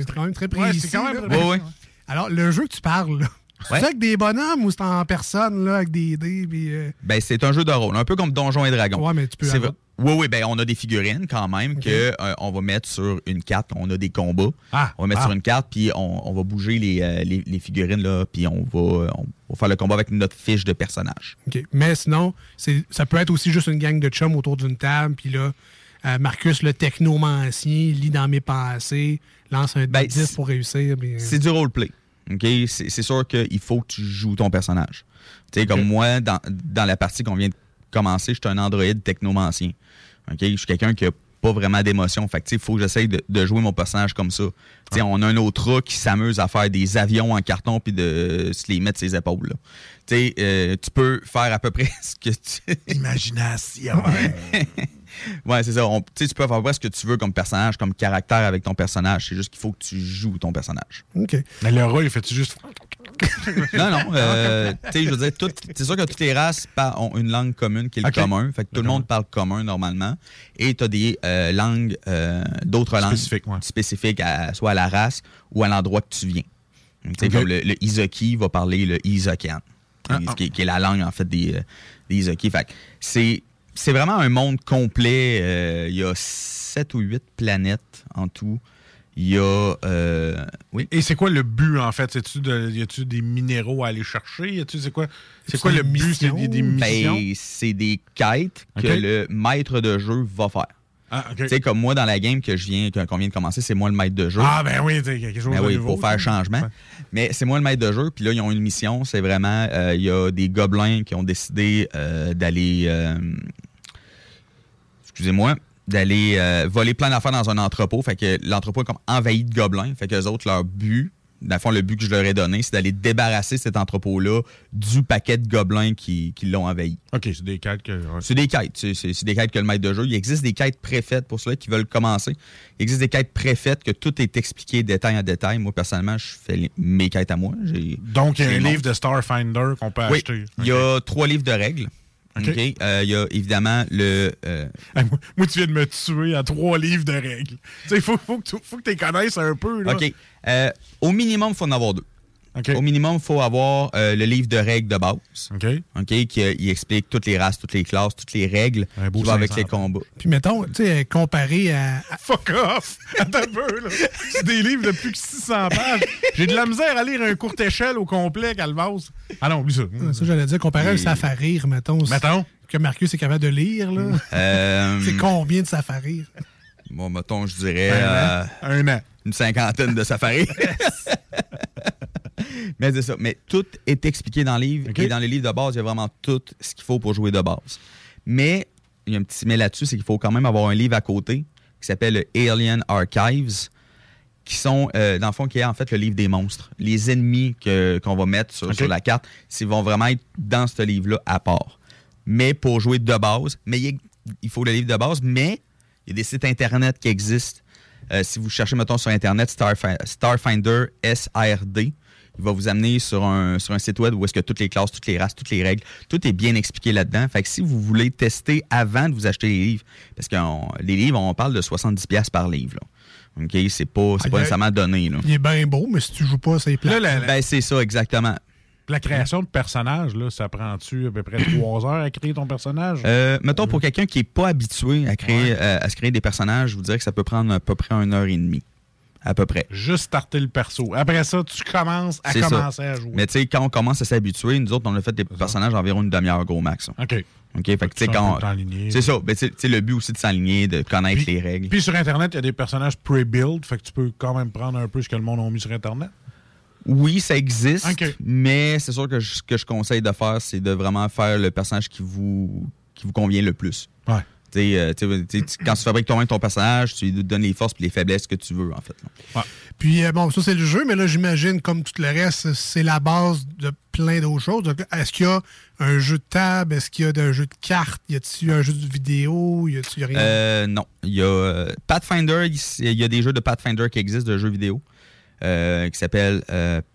euh, quand même très Ouais, précis. c'est quand même là. Ouais, ouais. Alors, le jeu que tu parles, là, c'est Ouais. avec des bonhommes ou c'est en personne, là, avec des dés, puis... euh, Ben, c'est un jeu de rôle, un peu comme Donjons et Dragons. Ouais, mais tu peux C'est avoir- vrai- Oui, oui, ben, on a des figurines quand même Ok. que euh, on va mettre sur une carte. On a des combats. Ah, on va mettre ah. sur une carte, puis on, on va bouger les, euh, les, les figurines, là, puis on va, on va faire le combat avec notre fiche de personnage. OK. Mais sinon, c'est, ça peut être aussi juste une gang de chums autour d'une table, puis là, euh, Marcus, le technomancien, lit dans mes pensées, lance un Ben, 10 c'est- pour réussir. C'est du roleplay. OK? C'est sûr qu'il faut que tu joues ton personnage. Tu sais, comme moi, dans, dans la partie qu'on vient de commencer, je suis un androïde technomancien. OK? Je suis quelqu'un qui a pas vraiment d'émotion. Fait que, il faut que j'essaye de, de jouer mon personnage comme ça. Sais, on a un autre rat qui s'amuse à faire des avions en carton puis de se les mettre ses épaules. euh, tu peux faire à peu près *laughs* ce que tu... Imagination. *laughs* ouais, c'est ça. On- Tu peux près ce que tu veux comme personnage, comme caractère avec ton personnage. C'est juste qu'il faut que tu joues ton personnage. OK. Mais le rat, il fait-tu juste. *laughs* Non, non. euh, tu sais, je veux dire, tout- c'est sûr que toutes les races ont une langue commune qui est le commun. Fait que tout le monde parle commun normalement. Et tu as des euh, langues, euh, d'autres langues Spécifiques, ouais. spécifiques à, soit à la race ou à l'endroit que tu viens. Tu sais, Ok. comme le, le Izuki va parler le Izukian. qui, qui- qui est la langue, en fait, des, euh, des Isoki. Fait que c'est, c'est vraiment un monde complet. Euh, Il y a sept ou huit planètes en tout. Il y a. euh, oui. Et c'est quoi le but, en fait? C'est-tu de- y a-tu des minéraux à aller chercher? Y a-tu- C'est quoi, c'est quoi le but? C'est des, des missions? Ben, c'est des quêtes que le maître de jeu va faire. Ah, ok. Tu sais, comme moi, dans la game que je viens, qu'on vient de commencer, c'est moi le maître de jeu. Ah, ben oui, t'sais, quelque chose Ben de oui, nouveau, pour faire ça. changement. Ouais. Mais c'est moi le maître de jeu. Puis là, ils ont une mission. C'est vraiment, euh, il y a des gobelins qui ont décidé euh, d'aller, euh, excusez-moi, d'aller euh, voler plein d'affaires dans un entrepôt. Fait que l'entrepôt est comme envahi de gobelins. Fait que les autres, leur but, dans le fond, le but que je leur ai donné, c'est d'aller débarrasser cet entrepôt-là du paquet de gobelins qui, qui l'ont envahi. OK, c'est des quêtes que... ouais. C'est des quêtes. C'est, des quêtes que le maître de jeu. Il existe des quêtes préfaites pour ceux qui veulent commencer. Il existe des quêtes préfaites que tout est expliqué détail en détail. Moi, personnellement, je fais les- mes quêtes à moi. Donc, il y a un livre de Starfinder qu'on peut Oui, acheter. il y a trois livres de règles. OK. Euh, il y a évidemment le... euh, Hey, moi, moi, tu viens de me tuer à trois livres de règles. Il faut, faut que tu faut que connaisses un peu. Là. OK. Euh, au minimum, il faut en avoir deux. Au minimum, il faut avoir euh, le livre de règles de base. OK. OK? Qui euh, il explique toutes les races, toutes les classes, toutes les règles beau qui vont avec 500 les combats. Puis mettons, tu sais, comparé à. *laughs* Fuck off! *laughs* Attends un peu, là. C'est des livres de plus que 600 pages. J'ai de la misère à lire un court échelle au complet, Calvas. Ah non, oublie ça. Ça, j'allais dire, comparé à un safarir, mettons. Mettons. Que Marcus est capable de lire, là. Euh, *laughs* C'est combien de safarir? Bon, mettons, je dirais... Un euh, an. Un an. Une cinquantaine de safaris. Mais c'est ça. Mais tout est expliqué dans le livre. Et dans les livres de base, il y a vraiment tout ce qu'il faut pour jouer de base. Mais il y a un petit mais là-dessus, c'est qu'il faut quand même avoir un livre à côté qui s'appelle le Alien Archives, qui sont, euh, dans le fond, qui est en fait le livre des monstres. Les ennemis que- qu'on va mettre sur, la carte, ils vont vraiment être dans ce livre-là à part. Mais pour jouer de base, mais il, faut le livre de base, mais il y a des sites Internet qui existent. Euh, si vous cherchez, mettons, sur Internet, Starfi- Starfinder SARD, il va vous amener sur un, sur un site web où est-ce que toutes les classes, toutes les races, toutes les règles, tout est bien expliqué là-dedans. Fait que si vous voulez tester avant de vous acheter les livres, parce que on- les livres, on parle de 70$ par livre. Là. OK? C'est pas, c'est Ah, pas nécessairement donné. Là. Il est bien beau, mais si tu joues pas, c'est plat. Là, la, Ben, c'est ça, exactement. la création de personnages, là, ça prend-tu à peu près trois heures à créer ton personnage? Euh, mettons, pour quelqu'un qui n'est pas habitué à créer, euh, à se créer des personnages, je vous dirais que ça peut prendre à peu près une heure et demie. À peu près. Juste starter le perso. Après ça, tu commences à ça. commencer à jouer. Mais tu sais, quand on commence à s'habituer, nous autres, on a fait des personnages environ une demi-heure gros max. OK. OK, fait que tu sais, quand. C'est ça. Ben, tu sais- le but aussi de s'aligner, de connaître les règles. Puis sur Internet, il y a des personnages pre-build, fait que tu peux quand même prendre un peu ce que le monde a mis sur Internet. Oui, ça existe, OK. mais c'est sûr que ce que je conseille de faire, c'est de vraiment faire le personnage qui vous, qui vous convient le plus. Ouais. Euh, quand tu fabriques toi-même ton personnage, tu lui donnes les forces et les faiblesses que tu veux, en fait. Puis, euh, bon, ça, c'est le jeu, mais là, j'imagine, comme tout le reste, c'est la base de plein d'autres choses. Est-ce qu'il y a un jeu de table? Est-ce qu'il y a un jeu de cartes? Y a-t-il un jeu de vidéo? Y a-t-il rien? Euh, non. Il y a euh, Pathfinder, il y a des jeux de Pathfinder qui existent, de jeux vidéo, qui s'appellent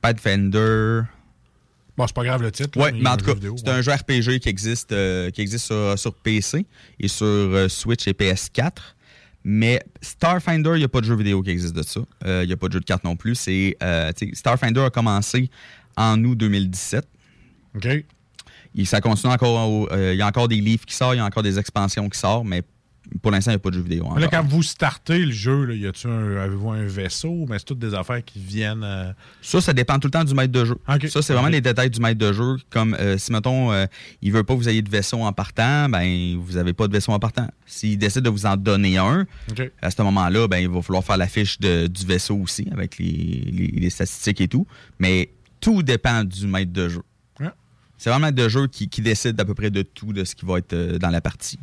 Pathfinder. Bon, c'est pas grave le titre. y mais en tout cas, c'est ouais. un jeu RPG qui existe, euh, qui existe sur, sur PC et sur euh, Switch et PS4. Mais Starfinder, il n'y a pas de jeu vidéo qui existe de ça. Euh, Il n'y a pas de jeu de cartes non plus. C'est, euh, Starfinder a commencé en août 2017. OK. Et ça continue encore. euh, Il y a encore des livres qui sortent, il y a encore des expansions qui sortent, mais pour l'instant, il n'y a pas de jeu vidéo. Là, quand vous startez le jeu, là, y a-tu un, avez-vous un vaisseau? Mais c'est toutes des affaires qui viennent. euh, Ça, ça dépend tout le temps du maître de jeu. Ça, c'est vraiment les détails du maître de jeu. Comme euh, si, mettons, euh, il veut pas que vous ayez de vaisseau en partant, ben vous n'avez pas de vaisseau en partant. S'il décide de vous en donner un, à ce moment-là, ben il va falloir faire la fiche de- du vaisseau aussi, avec les, les- les statistiques et tout. Mais tout dépend du maître de jeu. C'est vraiment le jeu qui, qui décide à peu près de tout de ce qui va être euh, dans la partie.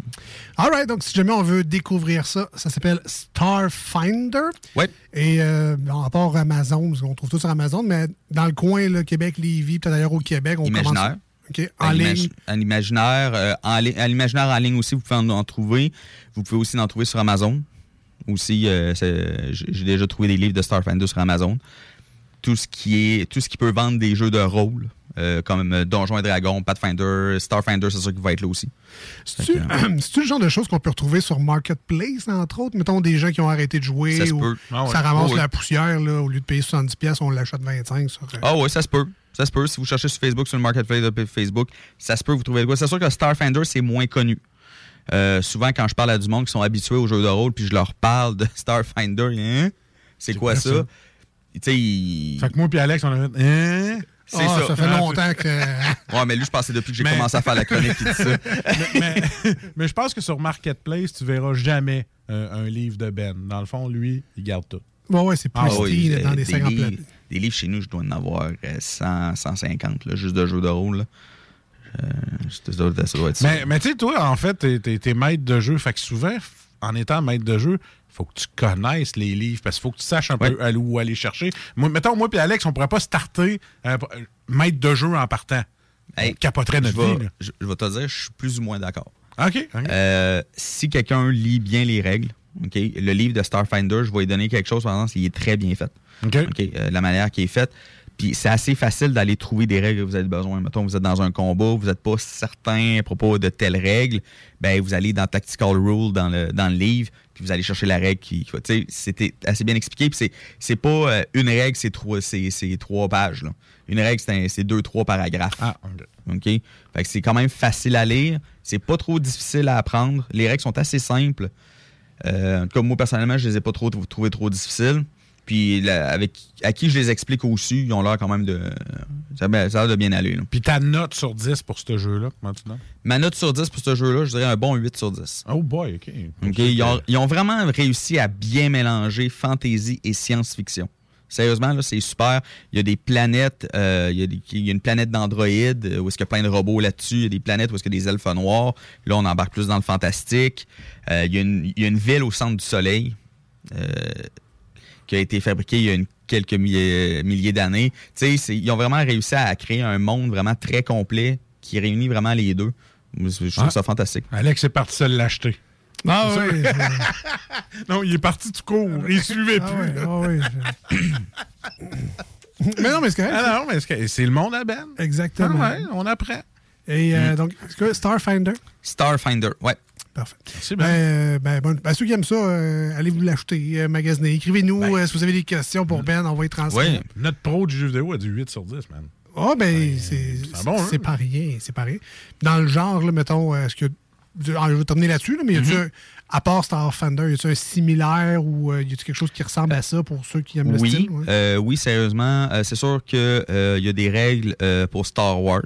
All right, donc si jamais on veut découvrir ça, ça s'appelle Starfinder. Ouais. Et euh, en rapport Amazon, parce qu'on trouve tout sur Amazon, mais dans le coin, là, Québec, Lévis, peut-être d'ailleurs au Québec, on Imaginaire. commence. OK, en À ligne. l'imagi- À l'imaginaire. euh, en li- à l'imaginaire en ligne aussi, vous pouvez en, en trouver. Vous pouvez aussi en trouver sur Amazon. Aussi, euh, j'ai déjà trouvé des livres de Starfinder sur Amazon. Tout ce qui est, tout ce qui peut vendre des jeux de rôle, euh, comme euh, Donjons et Dragons, Pathfinder, Starfinder, c'est sûr qu'il va être là aussi. C'est-tu *clears throat* c'est-tu le genre de choses qu'on peut retrouver sur Marketplace, entre autres? Mettons des gens qui ont arrêté de jouer Ça se ou peut. Ah ouais. ça ramasse Oh oui. la poussière, là, au lieu de payer 70$, on l'achète 25$. Sur, euh, Ah oui, ça se peut. Ça se peut. Si vous cherchez sur Facebook, sur le Marketplace de Facebook, ça se peut vous trouver de quoi. C'est sûr que Starfinder, c'est moins connu. Euh, souvent, quand je parle à du monde qui sont habitués aux jeux de rôle, puis je leur parle de *laughs* Starfinder, hein? c'est quoi ça? ça? Tu sais, il- Fait que moi puis Alex, on a fait. Hein? C'est Ah, ça. ça fait longtemps que. *laughs* Ouais, mais lui, je pensais depuis que j'ai Mais- commencé à faire la chronique et tout ça. *laughs* mais, mais- mais je pense que sur Marketplace, tu verras jamais euh, un livre de Ben. Dans le fond, lui, il garde tout. Ouais, ouais, c'est pristine Ah oui, dans euh, des 50 livres, des livres chez nous, je dois en avoir euh, 100, 150, là, juste de jeux de rôle. là. Euh, ça doit ça doit être ça. Mais, mais tu sais, toi, en fait, t'es, maître de jeu. Fait que souvent, en étant maître de jeu, faut que tu connaisses les livres parce qu'il faut que tu saches un peu où aller chercher. Moi, mettons, moi et Alex, on pourrait pas starter euh, euh, maître de jeu en partant. Hey, on capoterait notre je vie. Je, je vais te dire, je suis plus ou moins d'accord. OK. Euh, si quelqu'un lit bien les règles, ok, le livre de Starfinder, je vais lui donner quelque chose, par exemple, il est très bien fait. OK. Euh, la manière qui est faite. Puis c'est assez facile d'aller trouver des règles que vous avez besoin. Mettons, vous êtes dans un combat, vous n'êtes pas certain à propos de telles règles, ben vous allez dans Tactical Rule dans le, dans le livre, puis vous allez chercher la règle qui. qui va- c'était assez bien expliqué. Puis c'est, c'est pas euh, une règle, c'est trois, c'est, c'est trois pages. là. Une règle, c'est, un- c'est deux, trois paragraphes. Ah, OK. OK? Fait que c'est quand même facile à lire. C'est pas trop difficile à apprendre. Les règles sont assez simples. Euh, en tout cas, moi, personnellement, je les ai pas trop trouvées trop difficiles. Puis, avec, à qui je les explique aussi, ils ont l'air quand même de. Ça, a- ça a l'air de bien aller. là. Puis ta note sur 10 pour ce jeu-là, comment tu donnes? Ma note sur 10 pour ce jeu-là, je dirais un bon 8 sur 10. Oh boy, OK. OK? Ils, ont, ils ont vraiment réussi à bien mélanger fantasy et science-fiction. Sérieusement, là, c'est super. Il y a des planètes, euh, il, y a des- il y a une planète d'androïdes euh, où est-ce qu'il y a plein de robots là-dessus. Il y a des planètes où est-ce qu'il y a des elfes noirs. Là, on embarque plus dans le fantastique. Euh, il, y a une, il y a une ville au centre du soleil euh, qui a été fabriquée il y a une- quelques milliers, milliers d'années. Tu sais, ils ont vraiment réussi à créer un monde vraiment très complet qui réunit vraiment les deux. Je trouve Ah. ça fantastique. Alex est parti se l'acheter. Ah oui. *laughs* non, il est parti tout court. Il suivait Ah plus. là. ah je- *coughs* mais non, mais c'est. Ah non, mais c'est c'est le monde à Ben. Exactement. Ah ouais, on apprend. Et Mm. euh, donc, c'est quoi, Starfinder? Starfinder, ouais. Parfait. Merci, Ben, Ben. euh, ben, bon, ben, ceux qui aiment ça, euh, allez vous l'acheter, euh, magasiner. Écrivez-nous euh, si vous avez des questions pour Ben, on va y transmettre. Ouais. Notre pro du jeu vidéo a du 8 sur 10, man. Ah, ben, c'est c'est bon, hein? c'est pas rien, c'est pas rien. Dans le genre, là, mettons, est-ce que. ah, je vais terminer là-dessus, là, mais Mhm. un- à part Starfinder, y a-tu un similaire ou euh, y a-tu quelque chose qui ressemble à ça pour ceux qui aiment le Oui, style? ouais? euh, oui, sérieusement. Euh, c'est sûr qu'il y a des règles pour Star Wars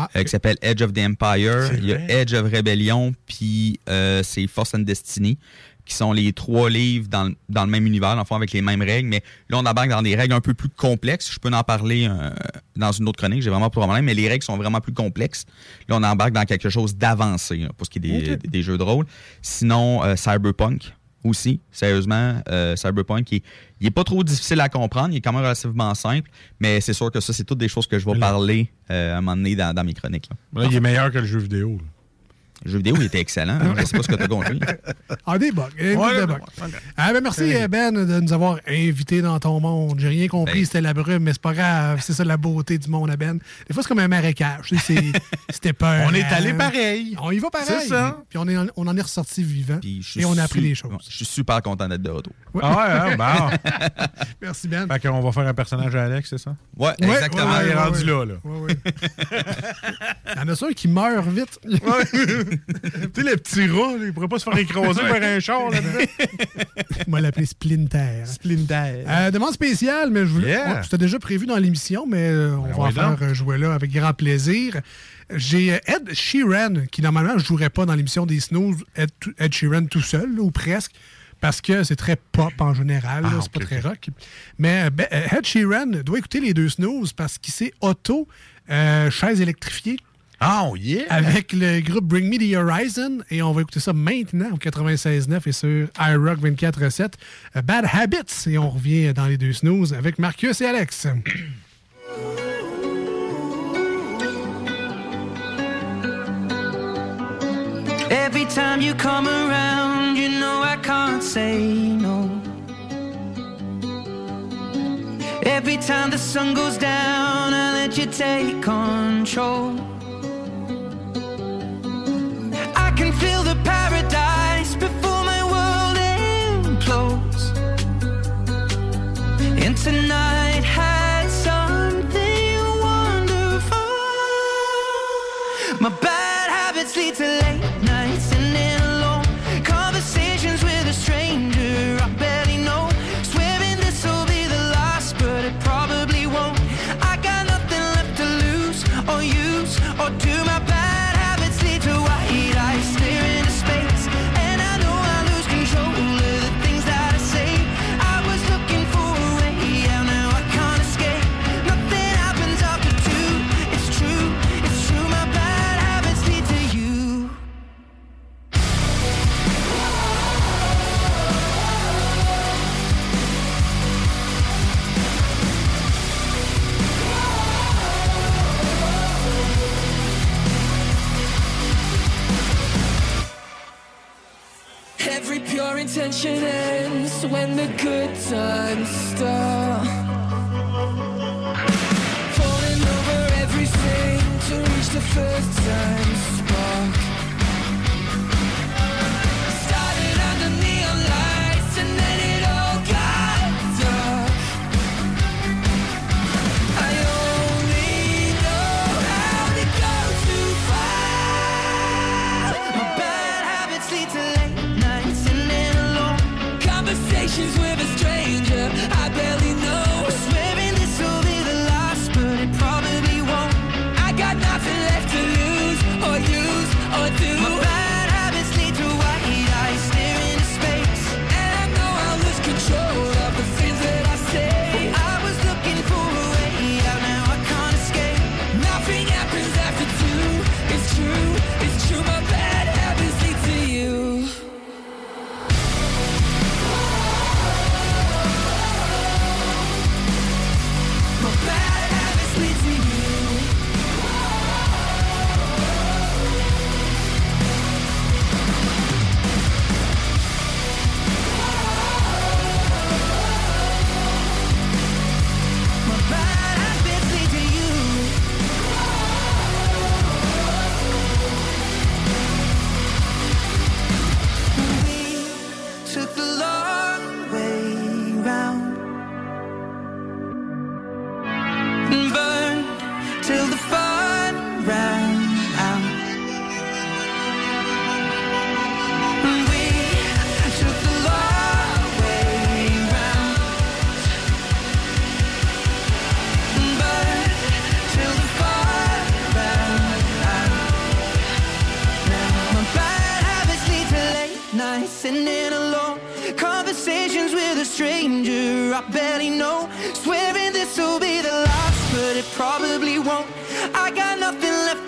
Ah, euh, qui s'appelle Edge of the Empire. Il y a. Edge of Rebellion, puis euh, c'est Force and Destiny, qui sont les trois livres dans, le- dans le même univers, fond, avec les mêmes règles. Mais là, on embarque dans des règles un peu plus complexes. Je peux en parler euh, dans une autre chronique, j'ai vraiment pas de problème, mais les règles sont vraiment plus complexes. Là, on embarque dans quelque chose d'avancé pour ce qui est des, des- des jeux de rôle. Sinon, euh, Cyberpunk aussi, sérieusement, Cyberpunk, il, il est pas trop difficile à comprendre, il est quand même relativement simple, mais c'est sûr que ça, c'est toutes des choses que je vais parler euh, à un moment donné dans, dans mes chroniques. là. Là, il est meilleur que le jeu vidéo. là. Le jeu vidéo, il était excellent. hein. Je sais pas ce que tu as compris. Ah, des bugs. eh. Ah, ben, merci, Très euh, Ben, de nous avoir invités dans ton monde. J'ai rien compris, Ben. c'était la brume, mais c'est pas grave. C'est ça la beauté du monde à Ben. Des fois, c'est comme un marécage. tu sais, c'est- *laughs* C'était peur. On est allé pareil. On y va pareil. C'est ça. Puis on, est, on en est ressorti vivant. Et on a appris des choses. Je suis super content d'être de retour. Ah ouais, hein, bon. *laughs* Merci, Ben. Fait qu'on va faire un personnage à Alex, c'est ça? Ouais, Ouais, exactement. Il est ouais, rendu ouais. là, là. Ouais, ouais. *laughs* Il y en a ceux qui meurent vite. *laughs* tu sais, les petits rats, là, ils pourraient pas se faire écraser par un char là-dedans. *laughs* On va l'appeler Splinter. Splinter. Euh, demande spéciale, mais je voulais- Yeah. c'était déjà prévu dans l'émission, mais euh, on Ben va en faire euh, jouer là avec grand plaisir. J'ai Ed Sheeran, qui normalement ne jouerait pas dans l'émission des Snooze, Ed, Sheeran tout seul, là, ou presque, parce que c'est très pop en général, Ah, c'est pas très rock. Mais ben, Ed Sheeran doit écouter les deux Snooze parce qu'il s'est auto euh, chaise électrifiée Oh, yeah! avec le groupe Bring Me the Horizon. Et on va écouter ça maintenant au 96.9 et sur iRock 24.7. Euh, Bad Habits. Et on revient dans les deux snooze avec Marcus et Alex. *clears throat* Every time you come around, you know I can't say no. Every time the sun goes down, I let you take control. Can feel the your intention ends when the good times start. Falling over everything to reach the first time spark. Nights sitting alone. Conversations with a stranger I barely know. Swearing this will be the last, but it probably won't. I got nothing left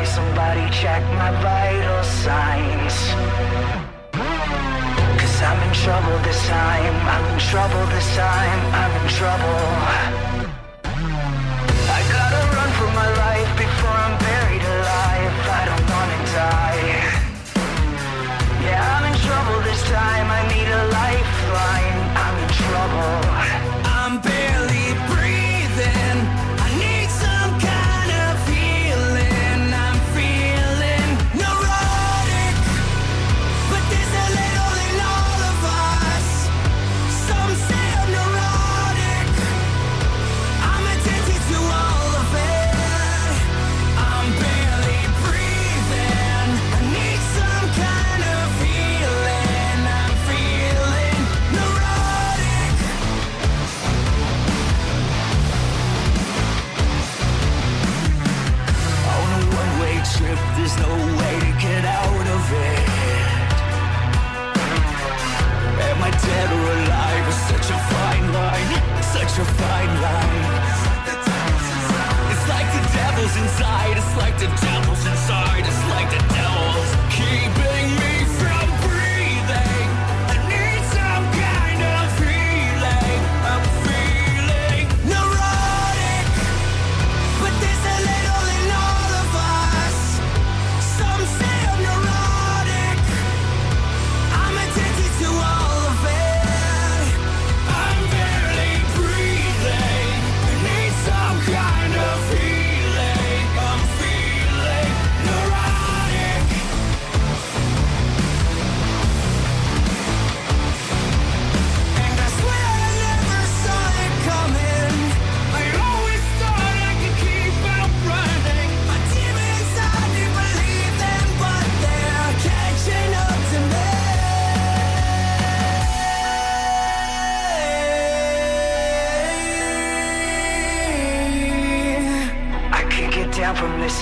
High. Somebody check my vital signs. Cause I'm in trouble this time. I'm in trouble this time. I'm in trouble. I gotta run for my life before I'm buried alive. I don't wanna die. Yeah, I'm in trouble this time. I need a lifeline. I'm in trouble. A fine. It's like the devil's inside, it's like the devil's inside, it's like the devil's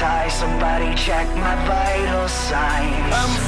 high, somebody check my vital signs. I'm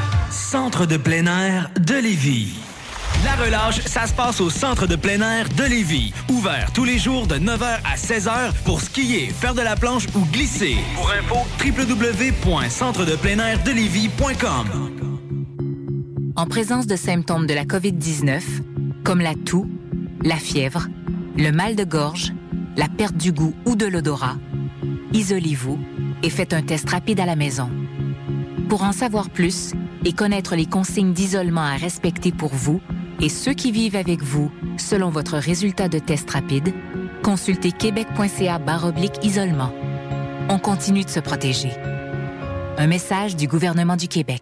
Centre de plein air de Lévis. La relâche, ça se passe au Centre de plein air de Lévis. Ouvert tous les jours de 9h à 16h pour skier, faire de la planche ou glisser. Pour info, www.centredepleinairdelévis.com En présence de symptômes de la COVID-19, comme la toux, la fièvre, le mal de gorge, la perte du goût ou de l'odorat, isolez-vous et faites un test rapide à la maison. Pour en savoir plus et connaître les consignes d'isolement à respecter pour vous et ceux qui vivent avec vous selon votre résultat de test rapide, consultez québec.ca baroblique isolement. On continue de se protéger. Un message du gouvernement du Québec.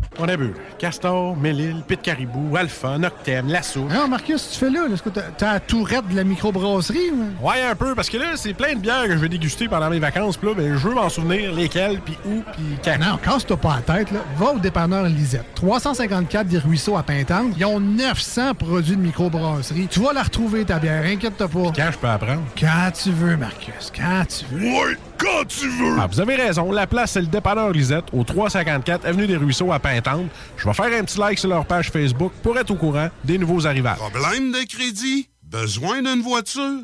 On a bu Castor, Mélile, Pit Caribou, Alpha, Noctem, Lasso. Non, Marcus, tu fais là? Est-ce que t'as- la tourette de la microbrasserie? ou? Ouais, un peu, parce que là, c'est plein de bières que je vais déguster pendant mes vacances. Puis là, ben, je veux m'en souvenir lesquelles, puis où, puis quand. Non, casse-toi pas la tête, là. Va au dépanneur Lisette. 354 des Ruisseaux à Pintante. Ils ont 900 produits de microbrasserie. Tu vas la retrouver, ta bière. Inquiète-toi pas. Quand je peux apprendre? Quand tu veux, Marcus. Quand tu veux. Ouais, quand tu veux! Ah, vous avez raison. La place, c'est le dépanneur Lisette, au 354 Avenue des Ruisseaux à Pintante. Je vais faire un petit like sur leur page Facebook pour être au courant des nouveaux arrivages. Problème de crédit? Besoin d'une voiture?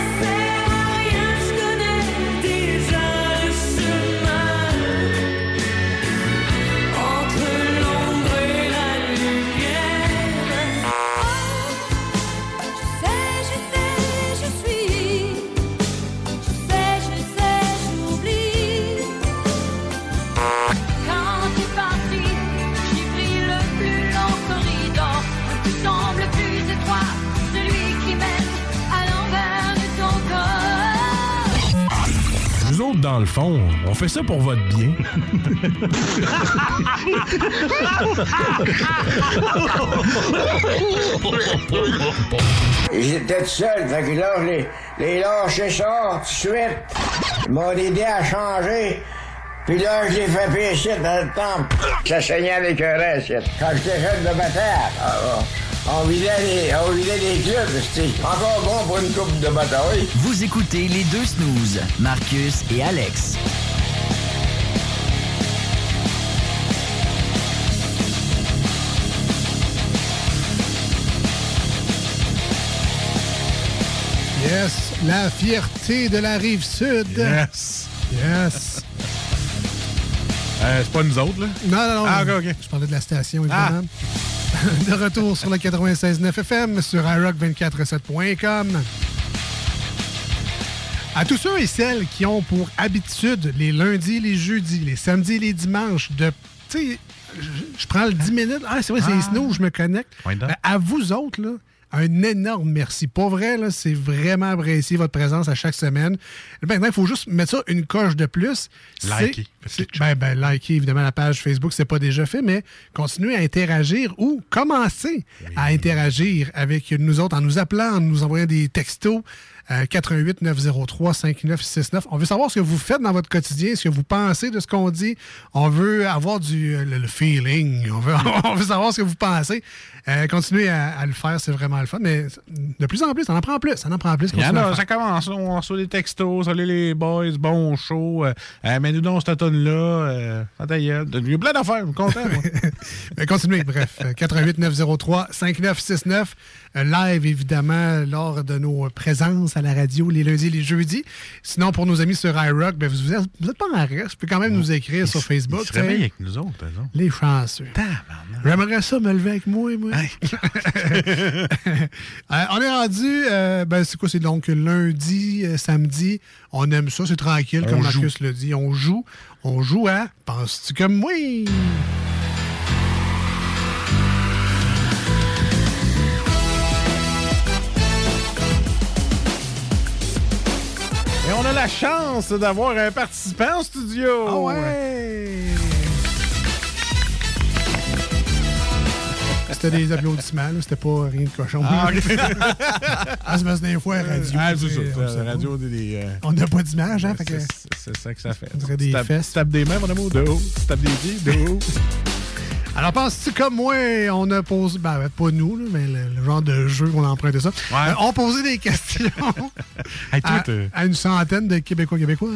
Fait ça pour votre bien. J'étais tout seul, fait que là, je les, les lâché ça tout de suite. Ils m'ont aidé à changer. Puis là, je l'ai fait pécher dans le temple. Ça saignait avec un reste. Quand j'étais jeune de bataille. Ah. On vidait les, on vidait les clubs, c'est encore bon pour une coupe de bataille. Vous écoutez les deux snooze, Marcus et Alex. Yes, la fierté de la rive sud. Yes. Yes. Euh, c'est pas nous autres, là? Non, non, non. Ah, ok, ok. Je parlais de la station, évidemment. *laughs* de retour sur le 96.9 FM sur iRock247.com. À tous ceux et celles qui ont pour habitude les lundis, les jeudis, les samedis, les dimanches de. Tu sais, je- prends le 10 minutes. Ah, c'est vrai, c'est Ah. Snow, je me connecte. Ben, à vous autres, là, un énorme merci. Pas vrai, là, c'est vraiment apprécié votre présence à chaque semaine. Maintenant, il faut juste mettre ça une coche de plus. C'est- Ben, ben, liker évidemment la page Facebook, c'est pas déjà fait, mais continuez à interagir ou commencez à interagir avec nous autres en nous appelant, en nous envoyant des textos. Euh, 88 903 5969. On veut savoir ce que vous faites dans votre quotidien, ce que vous pensez de ce qu'on dit. On veut avoir du le, le feeling. On veut, *laughs* on veut savoir ce que vous pensez. Euh, continuez à, à le faire, c'est vraiment le fun. Mais de plus en plus, ça en prend plus. Ça en prend plus. Ça commence. On reçoit des textos. Salut les boys, bon show. Euh, euh, mais nous donc cette tonne là euh, ferme ta gueule. Il y a plein d'affaires, je suis content. moi. *laughs* Continuez, bref. euh, 88 903 5969. Euh, Live, évidemment, lors de nos présences à la radio les lundis et les jeudis. Sinon, pour nos amis sur iRock, ben, vous êtes, vous êtes pas en reste. Vous pouvez quand même nous écrire sur Facebook. Se réveillent avec nous autres. Les chanceux. J'aimerais ça me lever avec moi, moi. *laughs* Euh, on est rendu, euh, ben, c'est quoi, c'est donc lundi, euh, samedi. On aime ça, c'est tranquille, comme Marcus l'a dit. On joue. On joue à Penses-tu comme moi? La chance d'avoir un participant en studio. Ah ouais! C'était des applaudissements, c'était pas rien de cochon. Ah, ok. *laughs* Ah, c'est parce que des fois, radio. Ah, c'est tu ça. la radio des. des, euh, On n'a pas d'image, hein? fait que- c'est- ça que ça fait. On dirait Tu des tapes- fesses. Tu tapes des mains, mon amour, de haut. Tu tapes des pieds, de haut. Alors, penses-tu comme moi, on a posé, ben, ben, pas nous, là, mais le, le genre de jeu qu'on a emprunté ça, euh, on posé des questions *laughs* Hey, toi, à, à une centaine de Québécois, Québécoises.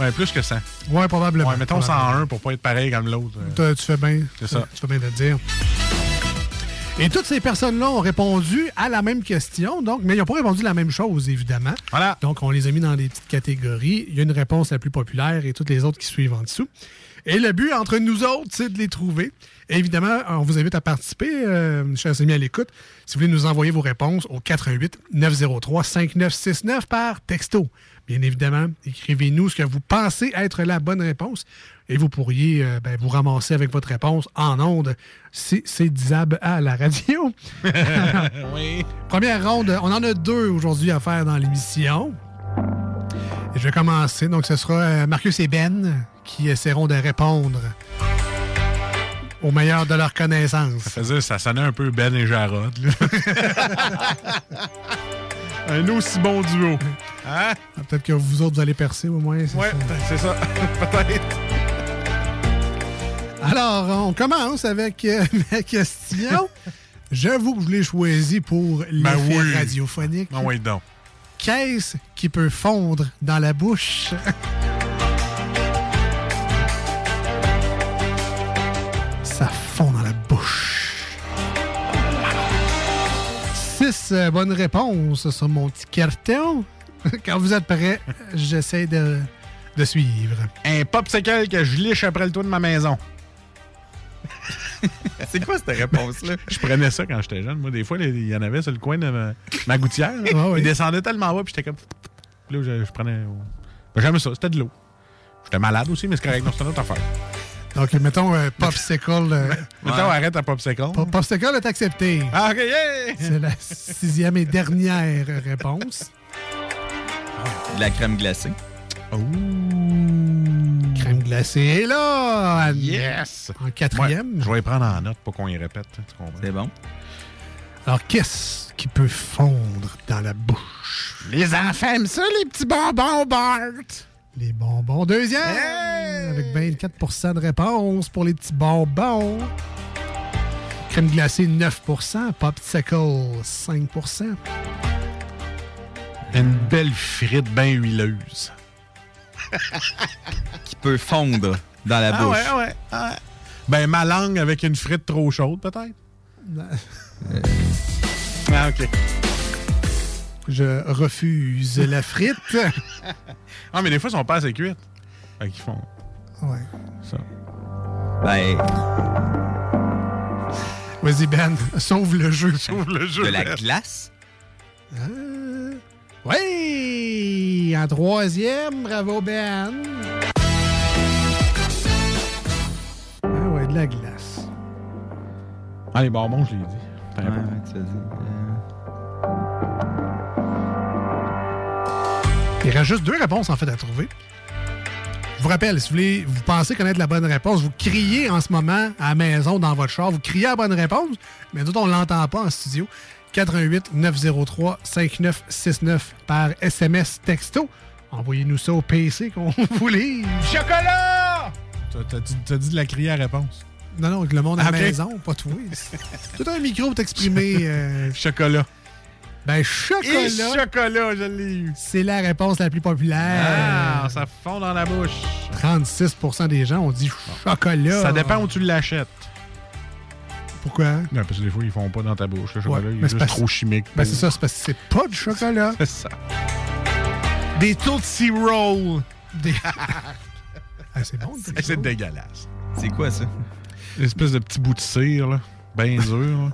Ouais, plus que ça. Ouais, probablement. Ouais, mettons Probablement. 101 pour pas être pareil comme l'autre. euh. Tu fais bien. C'est ça. Tu fais bien de le dire. Et toutes ces personnes-là ont répondu à la même question, donc, mais ils n'ont pas répondu la même chose, évidemment. Voilà. Donc, on les a mis dans des petites catégories. Il y a une réponse la plus populaire et toutes les autres qui suivent en dessous. Et le but entre nous autres, c'est de les trouver. Et évidemment, on vous invite à participer, euh, chers amis à l'écoute. Si vous voulez nous envoyer vos réponses au 88 903 5969 par texto. Bien évidemment, écrivez-nous ce que vous pensez être la bonne réponse et vous pourriez euh, ben, vous ramasser avec votre réponse en ondes. C'est c'est disable à la radio. *laughs* oui. Première ronde, on en a deux aujourd'hui à faire dans l'émission. Et je vais commencer. Donc, ce sera euh, Marcus et Ben qui essaieront de répondre au meilleur de leur connaissance. Ça faisait, ça sonnait un peu Ben et Jarod. *laughs* un aussi bon duo. Hein? Ah, Peut-être que vous autres, vous allez percer au moins. c'est Ouais, ça. c'est ça. *laughs* Peut-être. Alors, on commence avec euh, *laughs* ma question. J'avoue que je l'ai choisi pour l'effet Ben oui. radiophonique. Ah oui, donc. Qui peut fondre dans la bouche? Ça fond dans la bouche. Six euh, bonnes réponses sur mon petit carton. *laughs* Quand vous êtes prêts, j'essaie de, de suivre. Un popsicle que je liche après le toit de ma maison. *laughs* C'est quoi cette réponse-là? Je prenais ça quand j'étais jeune. Moi, des fois, il y en avait sur le coin de ma, ma gouttière. là. *laughs* Il descendait tellement bas, puis j'étais comme. Là, je, je prenais. Ben, J'aimais ça, c'était de l'eau. J'étais malade aussi, mais c'est correct, non, c'est une autre affaire. Donc, mettons euh, Popsicle. euh, *laughs* Mettons, arrête à popsicle. Pop- Popsicle est accepté. Ah, ok, yeah! C'est la sixième et dernière réponse. De la crème glacée. Crème glacée est là! Anne. Yes! En quatrième. Ouais, je vais prendre en note pour qu'on y répète. Tu comprends? C'est bon. Alors, qu'est-ce qui peut fondre dans la bouche? Les enfants aiment ça, les petits bonbons, Bart! Les bonbons. Deuxième! Avec 24% de réponse pour les petits bonbons. Crème glacée, 9% Popsicle, 5% Une belle frite bien huileuse. Qui peut fondre dans la Ah bouche. ouais, ouais, ah ouais. Ben, ma langue avec une frite trop chaude, peut-être? Ah, OK. Je refuse la frite. *laughs* ah, mais des fois, ils sont pas assez cuites. Fait qu'ils font Ouais. ça. Ben, Vas-y, Ben, sauve le jeu. Sauve le jeu. de la Ben. glace? Euh, Oui! En troisième, bravo, Ben. Ah ouais, de la glace. Ah, les bonbons, je l'ai dit. Ouais, tu l'as dit. Il reste juste deux réponses, en fait, à trouver. Je vous rappelle, si vous voulez, vous pensez connaître la bonne réponse, vous criez en ce moment à la maison, dans votre char, vous criez la bonne réponse, mais nous, on ne l'entend pas en studio. 88 903 5969 par SMS texto. Envoyez-nous ça au PC qu'on *laughs* vous livre. Chocolat! T'as- dit, t'as dit de la crier à réponse. Non, non, avec le monde à la Ah, ok. maison, pas toi. *laughs* Tout un micro pour t'exprimer. euh, Chocolat. Ben, Et chocolat, chocolat, je l'ai eu. c'est la réponse la plus populaire. Ah, ça fond dans la bouche. 36 des gens ont dit chocolat. Ça dépend où tu l'achètes. Pourquoi? Non, parce que des fois, ils font pas dans ta bouche. Le chocolat, Ouais, il mais est c'est juste trop chimique. Ben, c'est ça, c'est parce que c'est pas du chocolat. *laughs* C'est ça. Des Tootsie Rolls. Des... *laughs* Ah, c'est bon. C'est dégueulasse. C'est quoi ça? Une espèce de petit bout de cire, là. Ben dur, là.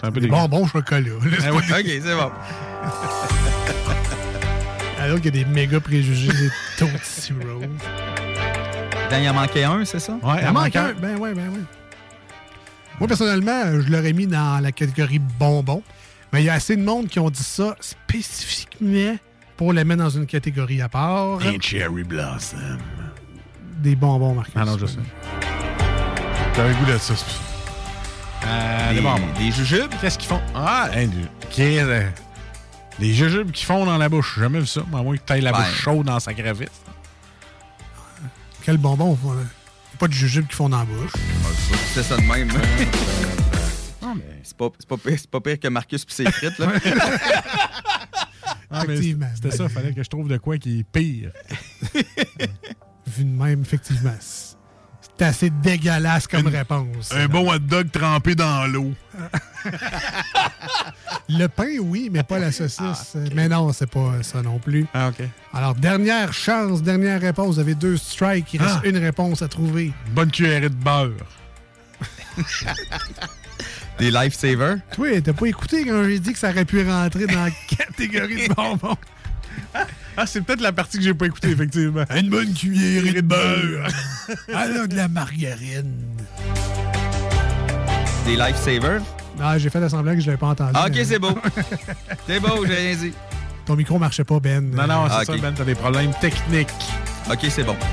C'est un peu Des bonbons chocolat. Ah Ok, c'est bon. *laughs* Alors qu'il y a des méga préjugés des Tootsie Rolls. Ben, il en manquait un, c'est ça? Ouais, Il en manque un. Ben ouais, ben ouais. Moi, personnellement, je l'aurais mis dans la catégorie bonbons. Mais il y a assez de monde qui ont dit ça spécifiquement pour les mettre dans une catégorie à part. Un cherry blossom. Des bonbons, Marcus. Ah non, je sais. T'as un goût de ça. c'est pour ça. Euh, Des, des bonbons. des jujubes? Qu'est-ce qu'ils font? Ah, hein, du- qu'est-ce- euh, Des jujubes qui font dans la bouche. J'ai jamais vu ça. Mais à moins que tu la Ouais. bouche chaude dans sa gravite. Quel bonbon? faut- Pas de jujubes qui font dans la bouche. C'est ça de même. *laughs* Non, mais. C'est pas, c'est pas, pire- pas pire que Marcus pis ses frites, là. *laughs* Ah, Effectivement. C'était ça, fallait que je trouve de quoi qui est pire. *laughs* Vu de même, effectivement. C'est assez dégueulasse comme réponse. Un bon hot dog trempé dans l'eau. *laughs* Le pain, oui, mais pas la saucisse. Mais non, c'est pas ça non plus. Ah, OK. Alors, dernière chance, dernière réponse. Vous avez deux strikes. Il reste Ah. une réponse à trouver. Bonne cuillerée de beurre. *laughs* Des lifesavers? Toi, t'as pas écouté quand j'ai dit que ça aurait pu rentrer dans la catégorie de bonbons? *laughs* Ah, c'est peut-être la partie que j'ai pas écoutée, effectivement. Une bonne cuillerée de beurre. Alors, *laughs* de la margarine. Des lifesavers? Ah, j'ai fait l'assemblant que je l'avais pas entendu. Ah, ok, mais- c'est beau. *laughs* c'est beau, j'ai rien dit. Ton micro marchait pas, Ben. Non, non, c'est Ah, ça, ok. Ben, t'as des problèmes techniques. Ok, c'est bon. *laughs*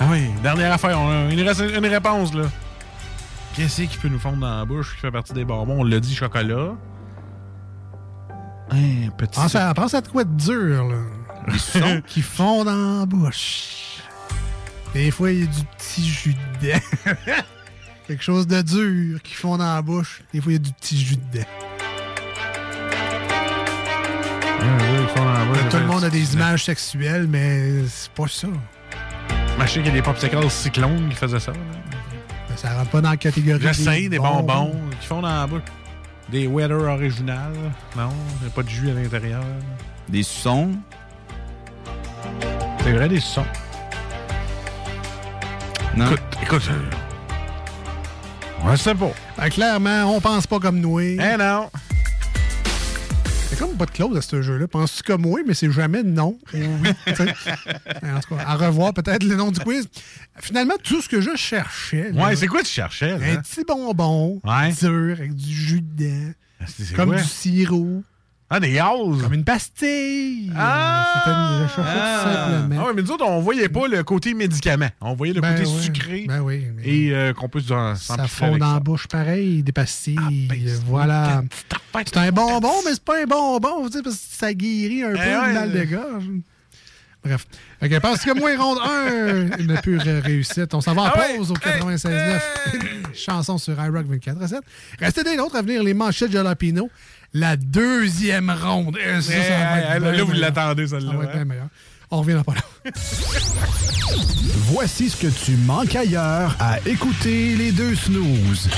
Ah oui, dernière affaire. On a- il nous reste une réponse, là. Qu'est-ce qui peut nous fondre dans la bouche qui fait partie des bonbons? On l'a dit, chocolat. Un petit... Pense à, pense à de quoi de dur, là. *laughs* Des suçons. *laughs* qui font dans la bouche. Des fois, il y a du petit jus dedans. *laughs* Quelque chose de dur qui font dans la bouche. Des fois, il y a du petit jus dedans. Tout le monde a des images sexuelles, mais c'est pas ça. Je sais qu'il y a des popsicles cyclones qui faisaient ça. là. Mais Ça rentre pas dans la catégorie J'essaye des bonbons qui font dans la bouche. Des weather original. Non, il n'y a pas de jus à l'intérieur. Des suçons? C'est vrai, des sons. Non. Écoute, écoute. On sait pas. Ben, clairement, on pense pas comme nous. Eh non. C'est comme pas de clause à ce jeu-là. Penses-tu comme moi, mais c'est jamais non? ou oui, *laughs* en tout cas, à revoir peut-être le nom du quiz. Finalement, tout ce que je cherchais. là, Ouais, c'est quoi tu cherchais? là? Un petit bonbon Ouais. dur avec du jus dedans. C'est Comme quoi? du sirop. Ah, des gaz! Comme une pastille. Ah! C'était une tout simplement. Ah ouais, mais nous autres, on voyait pas le côté médicament. On voyait le Ben côté sucré Ben oui. mais et euh, qu'on peut s'en ça fond dans la bouche pareil, des pastilles. Ah, ben, voilà. C'est un bonbon, mais c'est pas un bonbon, tu sais, parce que ça guérit un peu Eh le ouais. mal de gorge. Bref. OK, parce que moins ronde 1, une pure réussite. On s'en va en Ah pause au 96.9. Chanson sur iRock 24 7. Restez des nôtres à venir les manchettes Jalapino. La deuxième ronde. Et ça, ça va Eh, là, vous l'attendez, celle-là, Ça va être hein? bien meilleur. On revient dans pas là. *laughs* Voici ce que tu manques ailleurs à écouter les deux snooze.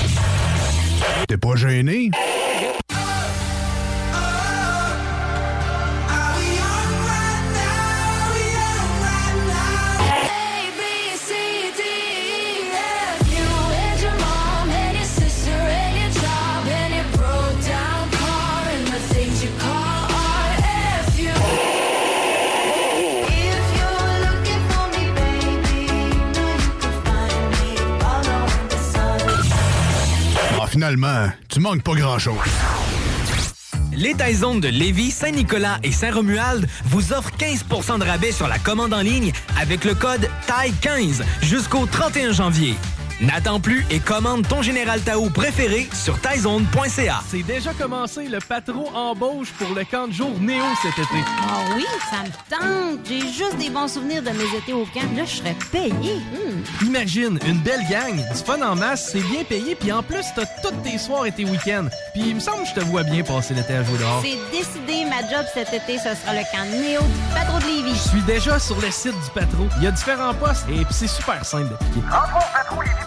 T'es pas gêné? Finalement, tu manques pas grand-chose. Les Taizones de Lévis, Saint-Nicolas et Saint-Romuald vous offrent 15% de rabais sur la commande en ligne avec le code TAI15 jusqu'au 31 janvier. N'attends plus et commande ton Général Tao préféré sur taizone.ca. C'est déjà commencé le patron embauche pour le camp de jour Néo cet été. Ah oui, ça me tente. J'ai juste des bons souvenirs de mes étés au camp. Là, je serais payé. Imagine, une belle gang, du fun en masse, c'est bien payé, puis en plus, t'as tous tes soirs et tes week-ends. Puis il me semble que je te vois bien passer l'été à jouer dehors. C'est décidé, ma job cet été, ce sera le camp Néo du Patro de Lévis. Je suis déjà sur le site du Patro. Il y a différents postes et puis c'est super simple d'appliquer.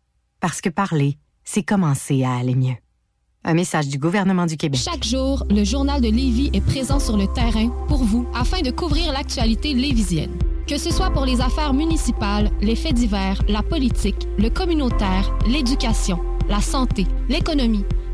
Parce que parler, c'est commencer à aller mieux. Un message du gouvernement du Québec. Chaque jour, le journal de Lévis est présent sur le terrain pour vous afin de couvrir l'actualité lévisienne. Que ce soit pour les affaires municipales, les faits divers, la politique, le communautaire, l'éducation, la santé, l'économie,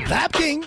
Vapking!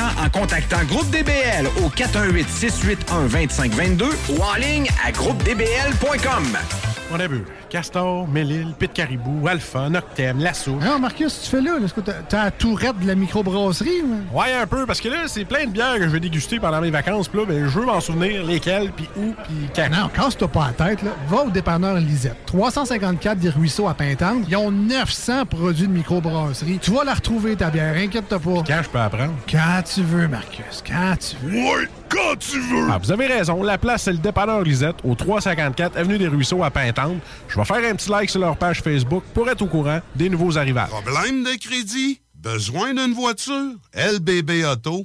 en contactant Groupe DBL au 418-681-2522 ou en ligne à groupedbl.com. On a vu Castor, Mélile, Pit Caribou, Alpha, Noctem, Lasso. Non, Marcus, tu fais là, est-ce que t'as t'as la tourette de la microbrasserie? ou? Ouais, un peu, parce que là, c'est plein de bières que je vais déguster pendant mes vacances. Puis là, ben, je veux m'en souvenir lesquelles, puis où, puis quand. Non, casse-toi pas la tête, là. Va au dépanneur Lisette. 354 des Ruisseaux à Pintante. Ils ont 900 produits de microbrasserie. Tu vas la retrouver, ta bière, inquiète-toi pas. Quand je peux apprendre? Quand tu veux, Marcus, quand tu veux. Ouais, quand tu veux! Ah, vous avez raison. La place, c'est le dépanneur Lisette, au 354 Avenue des Ruisseaux à Pintante. Je vais faire un petit like sur leur page Facebook pour être au courant des nouveaux arrivages. Problème de crédit? Besoin d'une voiture? LBBauto.com.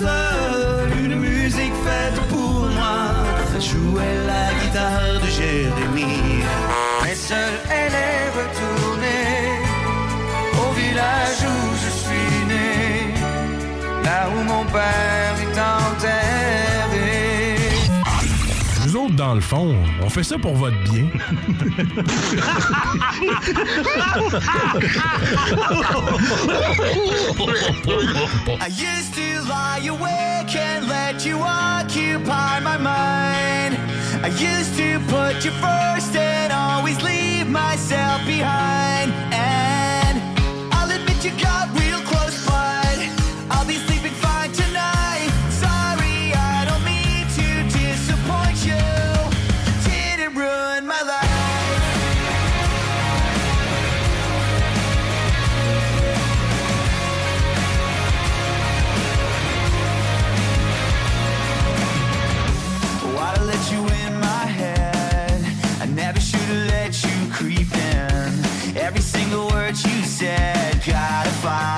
seule une musique faite pour moi. Jouait la guitare de Jérémie. Mais seule, elle est retournée au village où je suis né. Là où mon père dans le fond, on fait ça pour votre bien. I used to lie awake and let you occupy my mind. I used to put you first and always leave myself behind. And I'll admit you got fly.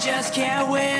Just can't win.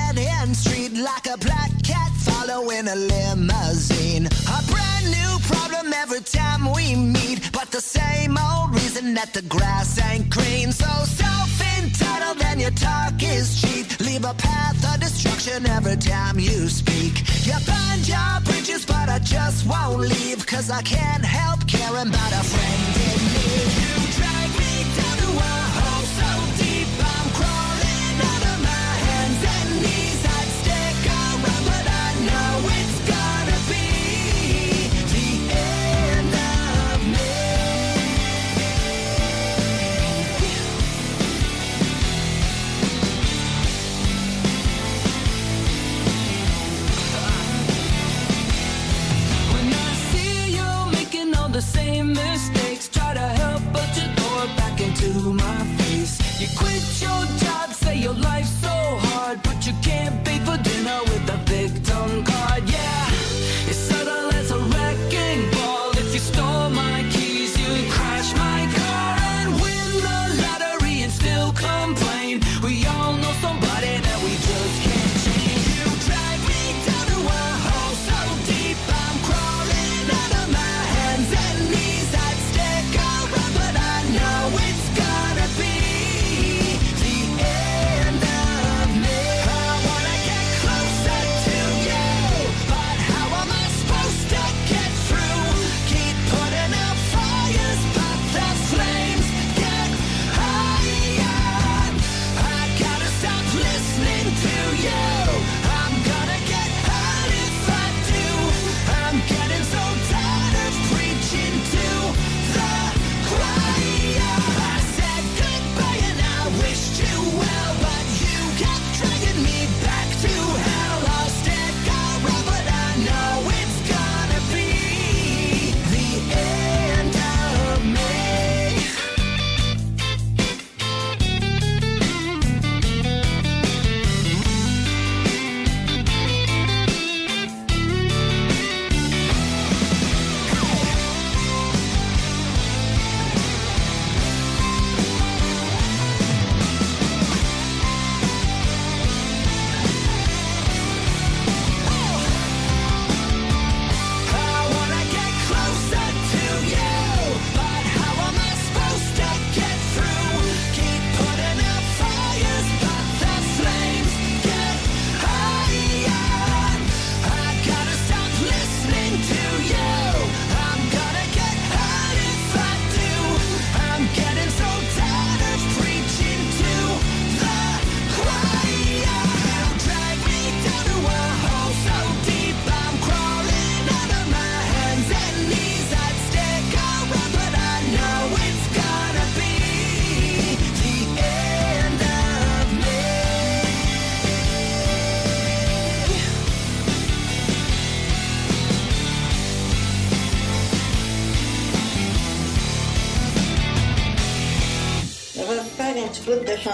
like a black cat following a limousine. A brand new problem every time we meet, but the same old reason that the grass ain't green. So self entitled and your talk is cheap. Leave a path of destruction every time you speak. You burn your bridges, but I just won't leave, cause I can't help caring about a friend in need. You drag me down to a hole so deep, I'm crawling mistakes, try to help, but you throw it back into my face. You quit your job, say your life's so hard, but you can't pay for dinner with a victim card.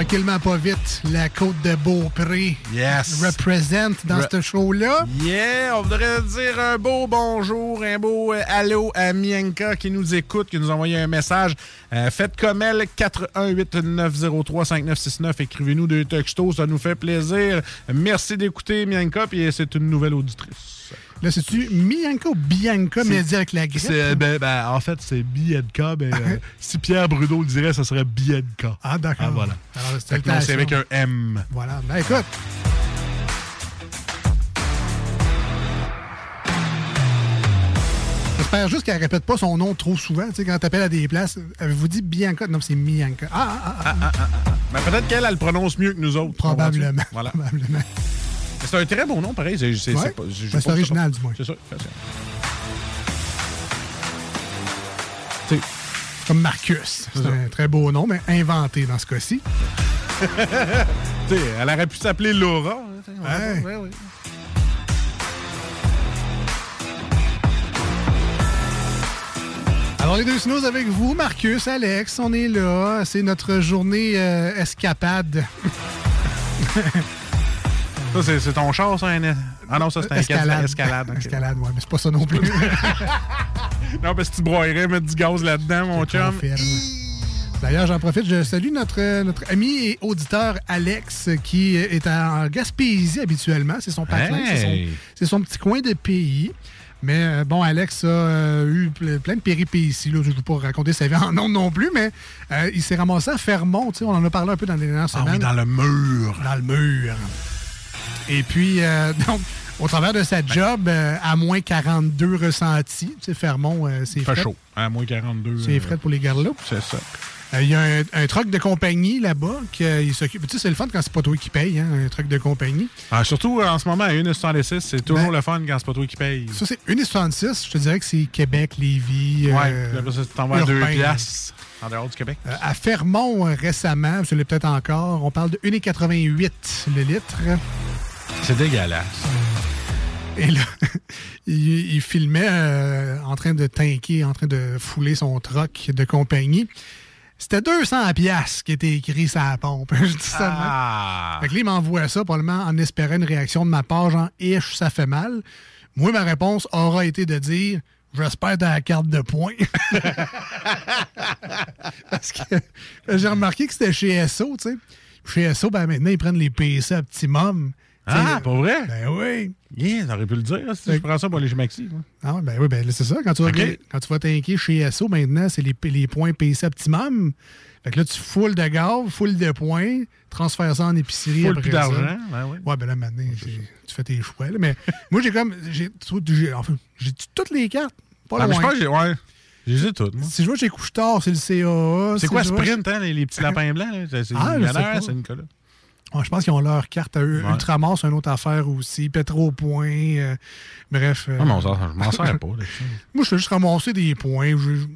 Tranquillement, pas vite, la côte de Beaupré Yes. représente dans Re- ce show-là. Yeah, on voudrait dire un beau bonjour, un beau euh, allô à Mienka qui nous écoute, qui nous a envoyé un message. Euh, faites comme elle, 418-903-5969. Écrivez-nous deux textos, ça nous fait plaisir. Merci d'écouter Mienka, puis c'est une nouvelle auditrice. Là, c'est-tu Mianca ou Bianca, mais dit avec la grippe? Ben, ben, en fait, c'est Bianca, mais *laughs* euh, si Pierre Bruno le dirait, ça serait Bianca. Ah, d'accord. Ah, voilà. Alors, c'est avec un M. Voilà. Ben, écoute. J'espère juste qu'elle répète pas son nom trop souvent. Tu sais, quand t'appelles à des places, avez-vous dit Bianca? Non, c'est Mianca. Ah, ah, ah. Ah, ah, ah, ah. Ben, peut-être qu'elle, elle le prononce mieux que nous autres. Probablement. Voilà. Probablement. C'est un très bon nom, pareil. C'est, Ouais. Ben, original, du moins. C'est ça. comme Marcus. C'est un très beau nom, mais inventé dans ce cas-ci. *laughs* Elle aurait pu s'appeler Laura. hein, Ouais. ouais. Alors, les deux snooze avec vous, Marcus, Alex, on est là. C'est notre journée euh, escapade. *laughs* Ça, c'est, c'est ton char, ça? un- Ah non, ça, c'est un escalade. escalade. Escalade, ouais, mais c'est pas ça non plus. *laughs* Non, parce que tu broyerais mettre du gaz là-dedans, mon chum. D'ailleurs, j'en profite, je salue notre, notre ami et auditeur Alex qui est en Gaspésie habituellement. C'est son patelin, c'est son- Hey! c'est son, petit coin de pays. Mais euh, bon, Alex a euh, eu ple- plein de péripéties. Là. Je ne veux pas raconter sa vie en nom non plus, mais euh, il s'est ramassé à Fermont. tu sais, On en a parlé un peu dans les dernières Ah semaines. oui, dans le mur. Dans le mur. Et puis, euh, *laughs* donc, au travers de sa job, euh, à moins 42 ressentis, tu sais, Fermont, euh, c'est fait chaud. À moins 42. C'est frais pour les garlots. C'est ça. Il y a un, un truck de compagnie là-bas qui s'occupe. Tu sais, c'est le fun quand c'est pas toi qui paye, hein, un truc de compagnie. Ah, surtout en ce moment, à 1,76, c'est toujours le fun quand c'est pas toi qui paye. Ben, Ça, c'est 1,66. Je te dirais que c'est Québec, Lévis. Ouais, euh, après ça, tu t'en vas à 2 urbain. piastres en dehors du Québec. Euh, à Fermont, récemment, je l'ai peut-être encore, on parle de 1,88 le litre. C'est dégueulasse. Et là, *laughs* il, il filmait euh, en train de tanker, en train de fouler son troc de compagnie. C'était 200 piastres qui était écrit sur la pompe. *laughs* Même. Ah! Fait que là, il m'envoie ça probablement en espérant une réaction de ma part, genre « Ish, ça fait mal ». Moi, ma réponse aura été de dire « J'espère la carte de points *laughs* ». Parce que j'ai remarqué que c'était chez SO, tu sais. Chez SO, ben maintenant, ils prennent les PC optimum. Tu sais, Ah, pas vrai? Ben oui. Yeah, t'aurais pu le dire, si je prends ça pour aller chez Maxi. moi. Ah ben oui, ben c'est ça. Quand tu vas, Ok. quand tu vas t'inquiéter chez SO, maintenant, c'est les, les points PC optimum. Fait que là, tu foules de gaz, foules de points, transfères ça en épicerie. Full après plus d'argent, ben oui. Ouais, ben là, maintenant, j'ai- tu fais tes choix. là. Mais *laughs* moi, j'ai comme. J'ai tout- j'ai- enfin, j'ai toutes les cartes. Pas Ah, je pense que j'ai. Ouais. J'ai moi. Si je vois chez Couche-Tard, c'est le CAA. C'est quoi Sprint, hein, les, les petits *laughs* lapins blancs? C'est Ah, c'est Nicolas. Ouais, je pense qu'ils ont leur carte à eux. Ouais. Ultramar, c'est une autre affaire aussi. Pétro-Point. euh, bref. euh, Ah, mais on s'en- je m'en sers pas. *laughs* Moi, je fais juste ramasser des points. Je-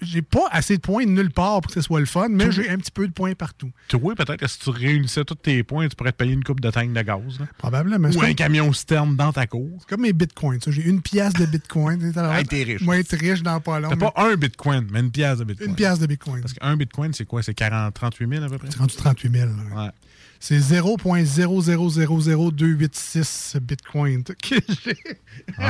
J'ai pas assez de points de nulle part pour que ce soit le fun, mais j'ai un petit peu de points partout. Toi, peut-être que si tu réunissais tous tes points, tu pourrais te payer une coupe de tank de gaz. là? Probablement. Ou un comme- camion sterne dans ta cour. C'est comme mes bitcoins. J'ai une pièce de bitcoin. Hey, t'es riche. Moi, être riche dans pas long. T'as mais pas un bitcoin, mais une pièce de bitcoin. Une pièce de bitcoin. Parce qu'un bitcoin, c'est quoi? C'est 40, 38 000 à peu près? C'est rendu 38 000. là. Ouais. C'est 0.0000286 bitcoin que j'ai. *laughs*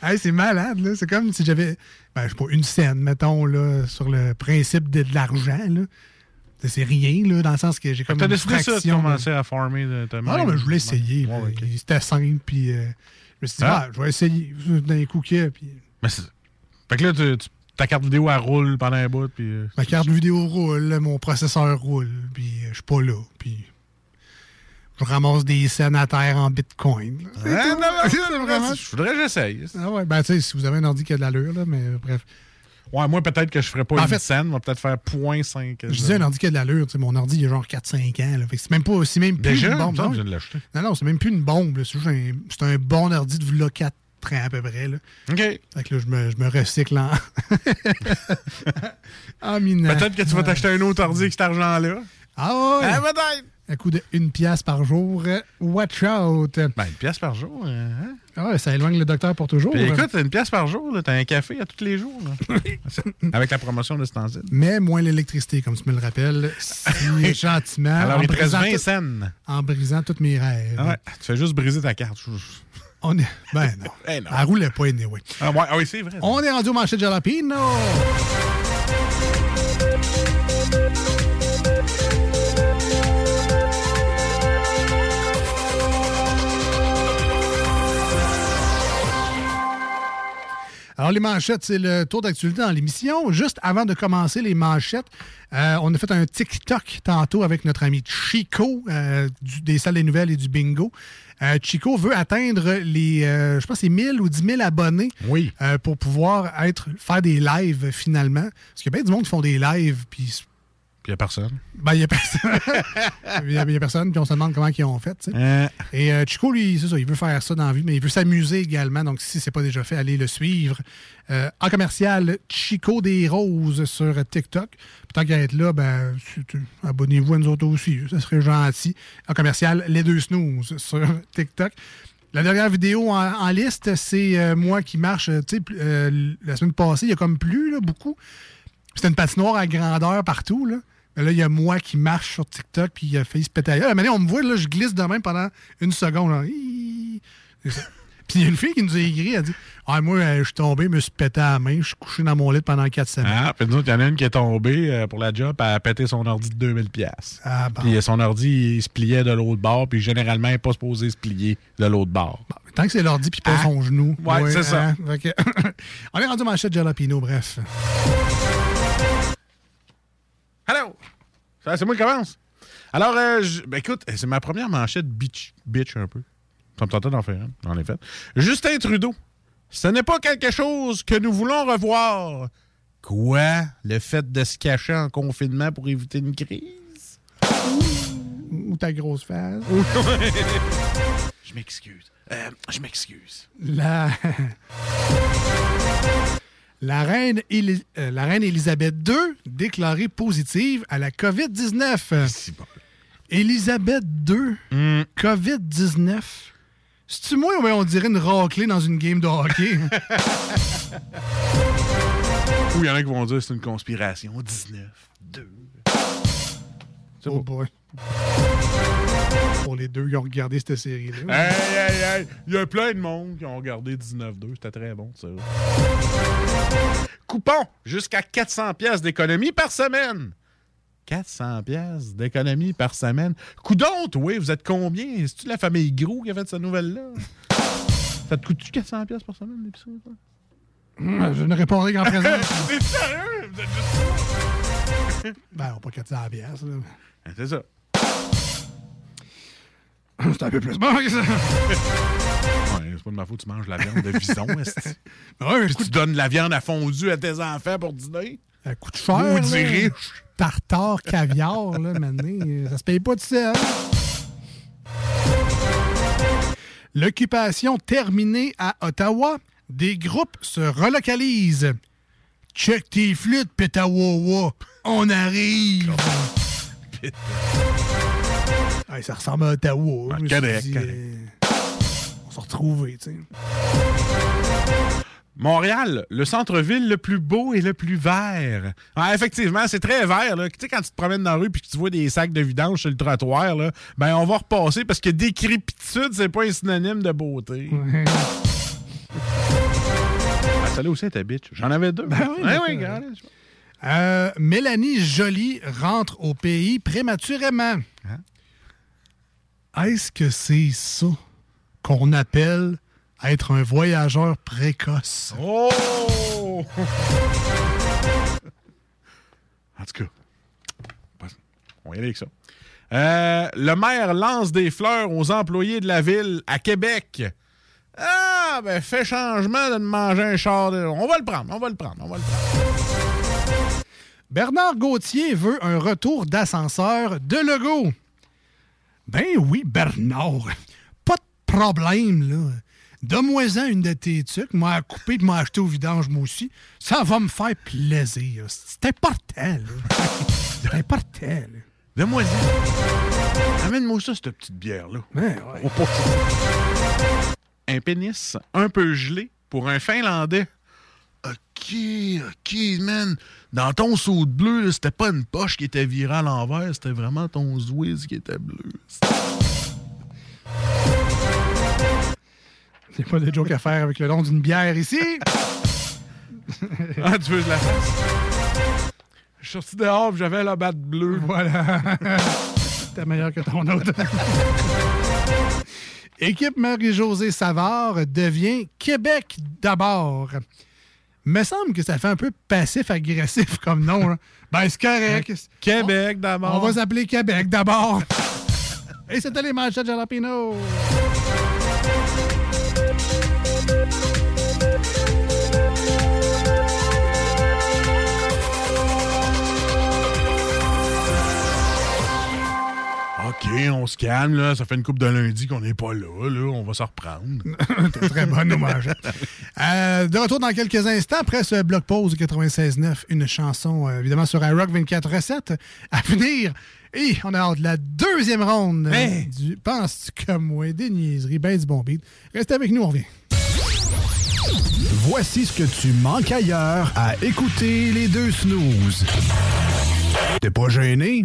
Hey, c'est malade, là. C'est comme si j'avais, ben, je sais pas, une scène, mettons, là, sur le principe de, de l'argent, là. C'est rien, là, dans le sens que j'ai comme T'as une décidé ça de commencer à farmer de ta Ah non, mais je voulais essayer. C'était simple, puis euh, je me suis dit, Ah. ah, je vais essayer d'un coup que, puis Mais c'est- Fait que là, tu- tu- ta carte vidéo, elle roule pendant un bout, puis... euh, ma carte vidéo roule, mon processeur roule, puis euh, je suis pas là, puis je ramasse des scènes à terre en bitcoin. non, non, vraiment- Je voudrais que j'essaye. Ah ouais, ben tu sais, si vous avez un ordi qui a de l'allure, là, mais bref. Ouais, moi, peut-être que je ferais pas En une fait- scène, moi, peut-être faire 0.5. Je disais un ordi qui a de l'allure, tu sais, mon ordi, il a genre 4-5 ans, là. Fait que c'est même pas, c'est même plus Déjà? une bombe. Ça, non? je viens de l'acheter. Non, non, c'est même plus une bombe, là. C'est juste un, c'est un bon ordi de là 4 ans à peu près, là. OK. Fait que là, je me, je me recycle en... *laughs* en minant. Peut-être que tu vas t'acheter un autre ordi avec cet argent-là. Ah ouais! Ah, peut-être! Un coup de une pièce par jour. Watch out! Ben, une pièce par jour. hein? Ah ça éloigne le docteur pour toujours. Puis écoute, une pièce par jour, t'as un café à tous les jours. là. *laughs* avec la promotion de Stencil. Mais moins l'électricité, comme tu me le rappelles, si *laughs* gentiment. Alors, en il te reste brisant 20 tout- cents. En brisant tous mes rêves. Ah ouais, tu fais juste briser ta carte. On est... Ben non. *laughs* Non. Elle roulait pas, anyway. Ah, ouais, ah oui, c'est vrai. On est rendu au marché de jalapino. Alors, les manchettes, c'est le tour d'actualité dans l'émission. Juste avant de commencer les manchettes, euh, on a fait un TikTok tantôt avec notre ami Chico euh, du- des salles des nouvelles et du bingo. Euh, Chico veut atteindre les, je pense, c'est 1000 ou 10 000 abonnés oui. pour pouvoir être, faire des lives finalement. Parce qu'il y a bien du monde qui font des lives, Puis il n'y a personne. ben, il n'y a personne. Il *laughs* y a, il y a personne, puis on se demande comment ils ont fait. Euh, Et euh, Chico, lui, c'est ça, il veut faire ça dans la vie, mais il veut s'amuser également. Donc, si ce n'est pas déjà fait, allez le suivre. Euh, en commercial, Chico des Roses sur TikTok. Puis tant qu'à être là, ben, c'est- abonnez-vous à nous autres aussi. Ça serait gentil. En commercial, les deux snooze sur *laughs* TikTok. La dernière vidéo en, en liste, c'est euh, moi qui marche. Tu sais, la semaine passée, il y a comme plus, là, beaucoup. C'était une patinoire à grandeur partout, là. Mais là, il y a moi qui marche sur TikTok, puis il a fait se péter. ailleurs. Maintenant, on me voit, là, je glisse de même pendant une seconde. genre. *laughs* Puis il y a une fille qui nous a écrit, elle dit Ah, moi, euh, je suis tombé, je me suis pété à la main, je suis couché dans mon lit pendant quatre semaines. Ah, puis nous il y en a une qui est tombée euh, pour la job, elle a pété son ordi de 2000 pièces. Ah, bon. Puis euh, son ordi, il se pliait de l'autre bord, puis généralement, il n'est pas supposé se plier de l'autre bord. Tant que c'est l'ordi puis pas Ah. son genou. Ouais, c'est ça. hein. *laughs* On est rendu manchette jalapino, bref. Hello! C'est moi qui commence. Alors, euh, je- ben, écoute, c'est ma première manchette bitch, bitch un peu. Ça me tentait d'en faire une, en effet. Justin Trudeau. Ce n'est pas quelque chose que nous voulons revoir. Quoi? Le fait de se cacher en confinement pour éviter une crise? Ou ta grosse face. *laughs* je m'excuse. Euh, je m'excuse. La... La reine, euh, la reine Élisabeth II déclarée positive à la COVID-19. Élisabeth II, Hmm. COVID-19. C'est-tu moi ou on dirait une raclée dans une game de hockey? *laughs* *laughs* Ou il y en a qui vont dire que c'est une conspiration. 19, 2. oh boy. Pour les deux qui ont regardé cette série-là. Hey, hey, hey! Il y a plein de monde qui ont regardé 19-2. C'était très bon, ça. Coupon jusqu'à 400 pièces d'économie par semaine. 400 pièces d'économie par semaine. Coudon, oui, vous êtes combien? C'est-tu la famille Gros qui a fait cette nouvelle-là? Ça te coûte-tu 400 pièces par semaine, toi? Hum, Je ne répondrai qu'en présent. *laughs* C'est sérieux? Vous êtes juste... ben, on pas 400 piastres, là. C'est ça. *laughs* C'est un peu plus bon que ça. *laughs* Ouais, c'est pas de ma faute, tu manges la viande de vison, *laughs* est-ce Ouais, mais Puis tu donnes la viande à fondue à tes enfants pour dîner? Ça coûte cher. Maudit là. riche. Tartare, caviar, là, maintenant. Ça se paye pas tout seul. L'occupation terminée à Ottawa, des groupes se relocalisent. Check tes flûtes, Petawawa. On arrive. Ça ressemble à Ottawa. correct, dit, correct. euh, on s'est retrouvés, tu sais. Montréal, le centre-ville le plus beau et le plus vert. Ah, effectivement, c'est très vert. Là. Tu sais, quand tu te promènes dans la rue et que tu vois des sacs de vidange sur le trottoir, là, ben on va repasser parce que décrépitude, c'est pas un synonyme de beauté. Ah, celle-là aussi était bitch. J'en avais deux. Ben oui, Ouais, ouais, regarde. Euh, Mélanie Joly rentre au pays prématurément. Est-ce que c'est ça qu'on appelle être un voyageur précoce? Oh! *laughs* en tout cas, on va y aller avec ça. Euh, le maire lance des fleurs aux employés de la ville à Québec. Ah, ben, fait changement de manger un char. de- On va le prendre, on va le prendre, on va le prendre. Bernard Gauthier veut un retour d'ascenseur de Legault. Ben oui, Bernard. Pas de problème, là. Donne-moi-en une de tes trucs, m'a coupé et m'a acheté au vidange, moi aussi. Ça va me faire plaisir. C'est important, là. C'est important, là. Donne-moi-y. Amène-moi ça, cette petite bière-là. Ça. Un pénis un peu gelé pour un Finlandais. OK, OK, man. Dans ton saut de bleu, c'était pas une poche qui était virée à l'envers, c'était vraiment ton Zwiz qui était bleu. C'est pas des jokes à faire avec le nom d'une bière ici. Ah, tu veux que je la fasse? Je suis sorti dehors j'avais la batte bleue. Voilà. *laughs* T'es meilleur que ton autre. Équipe Marie-Josée Savard devient Québec d'abord. Me semble que ça fait un peu passif-agressif *laughs* comme nom. Ben, c'est correct. Québec d'abord. On va s'appeler Québec d'abord. *laughs* Et c'était les manchettes Jalapino. On se calme, là. Ça fait une coupe de lundi qu'on n'est pas là, là. On va se reprendre. *laughs* T'es très bonne, nos. *laughs* Euh, de retour dans quelques instants, après ce bloc pause 96.9, une chanson euh, évidemment sur iRock 24 recettes à venir. Et on a hâte de la deuxième ronde Hey! du Penses-tu comme moi? Des niaiseries, ben du bon beat. Restez avec nous, on revient. Voici ce que tu manques ailleurs à écouter les deux snooze. T'es pas gêné?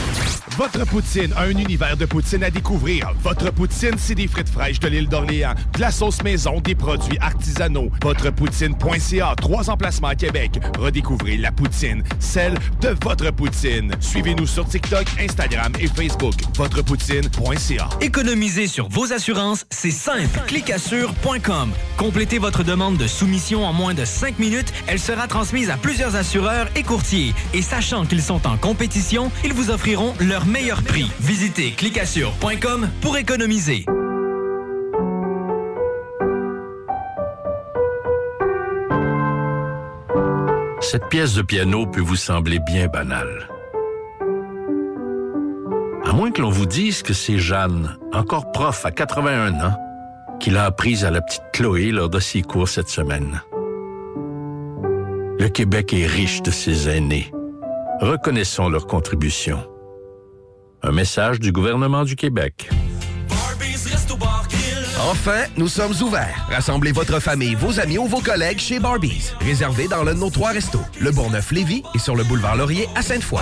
Votre poutine, un univers de poutine à découvrir. Votre poutine, c'est des frites fraîches de l'île d'Orléans, de la sauce maison, des produits artisanaux. Votrepoutine.ca, trois emplacements à Québec. Redécouvrez la poutine, celle de votre poutine. Suivez-nous sur TikTok, Instagram et Facebook. Votrepoutine.ca. Économiser sur vos assurances, c'est simple. Clicassure.com. Complétez votre demande de soumission en moins de 5 minutes. Elle sera transmise à plusieurs assureurs et courtiers. Et sachant qu'ils sont en compétition, ils vous offriront leur meilleur prix. Visitez clicassure.com pour économiser. Cette pièce de piano peut vous sembler bien banale. À moins que l'on vous dise que c'est Jeanne, encore prof à 81 ans, qui l'a apprise à la petite Chloé lors de ses cours cette semaine. Le Québec est riche de ses aînés. Reconnaissons leur contribution. Un message du gouvernement du Québec. Enfin, nous sommes ouverts. Rassemblez votre famille, vos amis ou vos collègues chez Barbies. Réservé dans l'un de nos trois restos, le Bourgneuf-Lévis et sur le boulevard Laurier à Sainte-Foy.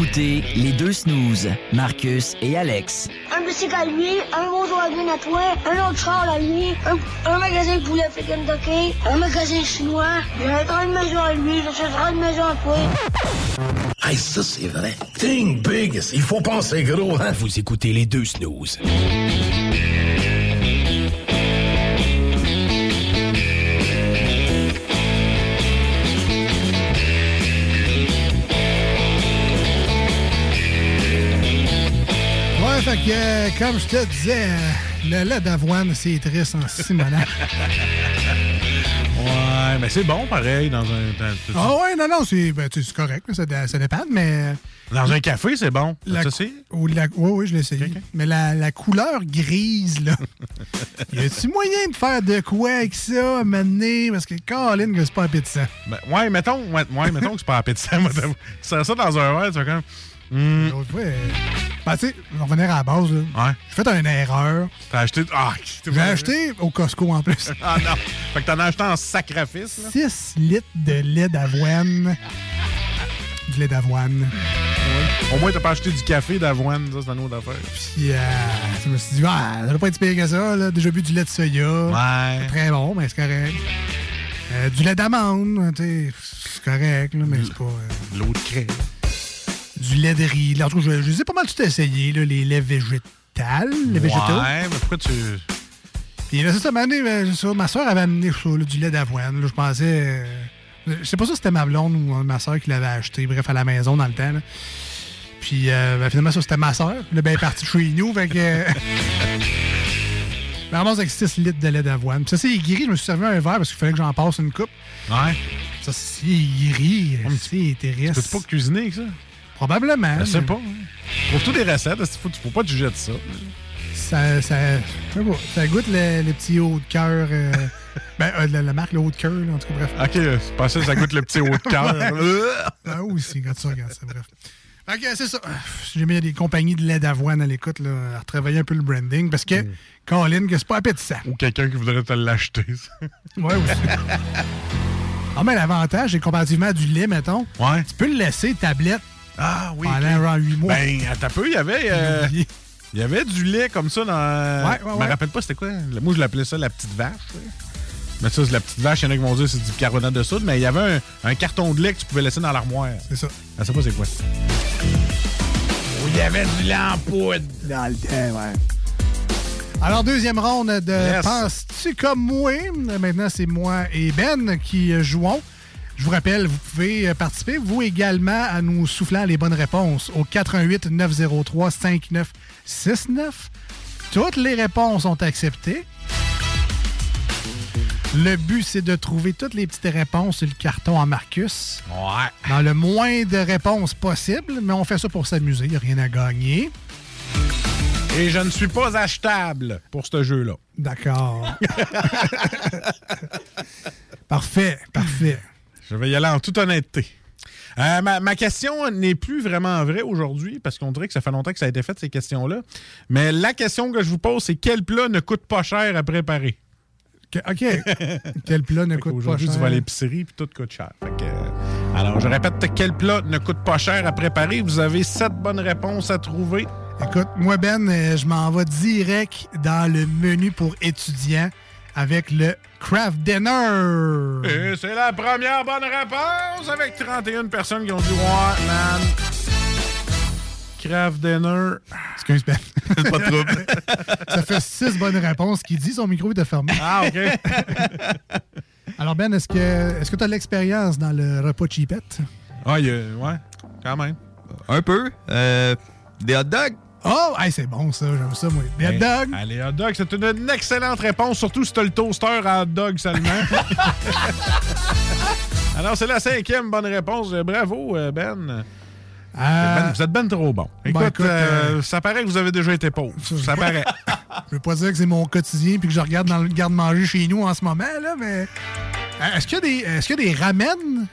écoutez les deux snooze, Marcus et Alex. Un bicycle à lui, un Volkswagen à toi, un autre char à lui, un, un magasin de poulet fait Kentucky, un magasin chinois, j'ai un train de maison à lui, j'achèterai une maison à toi. Hey, ça, c'est vrai. Think big. Il faut penser gros, hein? Vous écoutez les deux snooze. Que, euh, comme je te disais, le lait d'avoine, c'est triste en Simonac. *laughs* Ouais, mais c'est bon pareil dans un. dans- Ah ouais, non, non, c'est ben, correct, là, ça, dé- ça dépend, mais... Dans un café, c'est bon. La, essayé? ou la- oui, oui, je l'ai essayé. Mais la, la couleur grise, là, *laughs* y a-tu moyen de faire de quoi avec ça, maintenant? Parce que, Colin, que c'est pas appétissant. Ben, ouais, mettons, ouais, ouais, mettons que c'est pas appétissant. *laughs* sers ça dans un verre, tu fais comme. Hmm, L'autre fois, euh, ben, tu sais, on va revenir à la base, là. Ouais. J'ai fait une erreur. T'as acheté. Ah, J'ai acheté au Costco en plus. *laughs* Ah non. Fait que t'en as acheté en sacrifice, là. 6 litres de lait d'avoine. Du lait d'avoine. Au moins, t'as pas acheté du café d'avoine, ça, c'est une autre affaire. Puis, euh, je me suis dit, ah, ça doit pas être pire que ça. Là. Déjà bu du lait de soya. Ouais. Très bon, mais c'est correct. Euh, du lait d'amande, tu sais, c'est correct, là, mais c'est pas. euh, De l'eau de crème. Du lait de riz. Là, en tout cas, je, ai pas mal tout essayé, là, les laits végétales. Les végétaux. Ouais, mais pourquoi tu. Puis là, ça, ça m'a amené, euh, c'est ça, ma soeur avait amené ça, là, du lait d'avoine. Je pensais. euh, je sais pas si c'était ma blonde ou ma soeur qui l'avait acheté, bref, à la maison dans le temps. là. Puis euh, ben, finalement, ça, c'était ma soeur. Là, ben, elle est partie chez nous. Fait que. euh, *laughs* ramasse avec 6 litres de lait d'avoine. Puis ça, c'est aigri. Je me suis servi un verre parce qu'il fallait que j'en passe une coupe. Ouais. Ça, c'est aigri. C'est Tu intéressant. peux pas cuisiner avec ça? Probablement. Je sais pas. Trouve tous des recettes. Il faut, faut pas te juger de ça? Ça, ça, je ça goûte le, le petit haut de cœur. euh, *laughs* ben, euh, la, la marque, le haut de cœur, en tout cas, bref. Ok, c'est pas ça, ça goûte le petit haut de cœur. ah oui, c'est quand tu regardes ça, bref. Que c'est ça. J'ai mis des compagnies de lait d'avoine à l'écoute, là, à retravailler un peu le branding, parce que, Colin, que c'est pas appétissant. Ou quelqu'un qui voudrait te l'acheter. ça. *laughs* Ouais, aussi. Ah, mais l'avantage, c'est comparativement à du lait, mettons, Ouais. tu peux le laisser tablette Ah oui. pendant ok. genre 8 mois. Ben, un peu, il y avait. euh, il y avait du lait comme ça dans. Ouais, ouais, Je me rappelle pas c'était quoi. Moi, je l'appelais ça la petite vache. Mais ça, c'est la petite vache. Il y en a qui vont dire que c'est du carbonate de soude. Mais il y avait un, un carton de lait que tu pouvais laisser dans l'armoire. C'est ça. Je sais pas c'est quoi. il y avait du lait en poudre dans le temps, ouais. Alors, deuxième ronde de Yes. Penses-tu comme moi? Maintenant, c'est moi et Ben qui jouons. Je vous rappelle, vous pouvez euh, participer, vous également, à nous soufflant les bonnes réponses au 88 903 5969. Toutes les réponses sont acceptées. Le but, c'est de trouver toutes les petites réponses sur le carton en Marcus. Ouais. Dans le moins de réponses possible, mais on fait ça pour s'amuser, il n'y a rien à gagner. Et je ne suis pas achetable pour ce jeu-là. D'accord. *laughs* parfait, parfait. Je vais y aller en toute honnêteté. Euh, ma, ma question n'est plus vraiment vraie aujourd'hui parce qu'on dirait que ça fait longtemps que ça a été fait, ces questions-là. Mais la question que je vous pose, c'est quel plat ne coûte pas cher à préparer? OK. *laughs* Quel plat ne coûte pas Aujourd'hui, cher? tu vas à l'épicerie puis tout coûte cher. Fait que, euh, alors, je répète, quel plat ne coûte pas cher à préparer? Vous avez sept bonnes réponses à trouver. Écoute, moi, Ben, euh, je m'en vais direct dans le menu pour étudiants avec le Craft Dinner. Et c'est la première bonne réponse avec 31 personnes qui ont dit Ouais, man. Craft dinner. Excuse, Ben. Pas de trouble. *laughs* Ça fait six bonnes réponses qui dit son micro était fermé. Ah, OK. *laughs* Alors, Ben, est-ce que est-ce que tu as de l'expérience dans le repas cheapette? Ah, ouais, quand même. Un peu. Euh, des hot dogs? Oh, hey, c'est bon ça, j'aime ça, moi. Des hot dogs? Allez, hot dog, c'est une, excellente réponse, surtout si t'as le toaster à hot dog seulement. *laughs* Alors, c'est la cinquième bonne réponse. Euh, Bravo, euh, Ben. Ben, Vous êtes ben trop bon. Écoute, Ben, écoute, euh, euh, ça paraît que vous avez déjà été pauvre. Ça paraît. *laughs* Je veux pas dire que c'est mon quotidien puis que je regarde dans le garde-manger chez nous en ce moment, là, mais. Euh, Est-ce qu'il y a des, est-ce qu'il y a des ramen?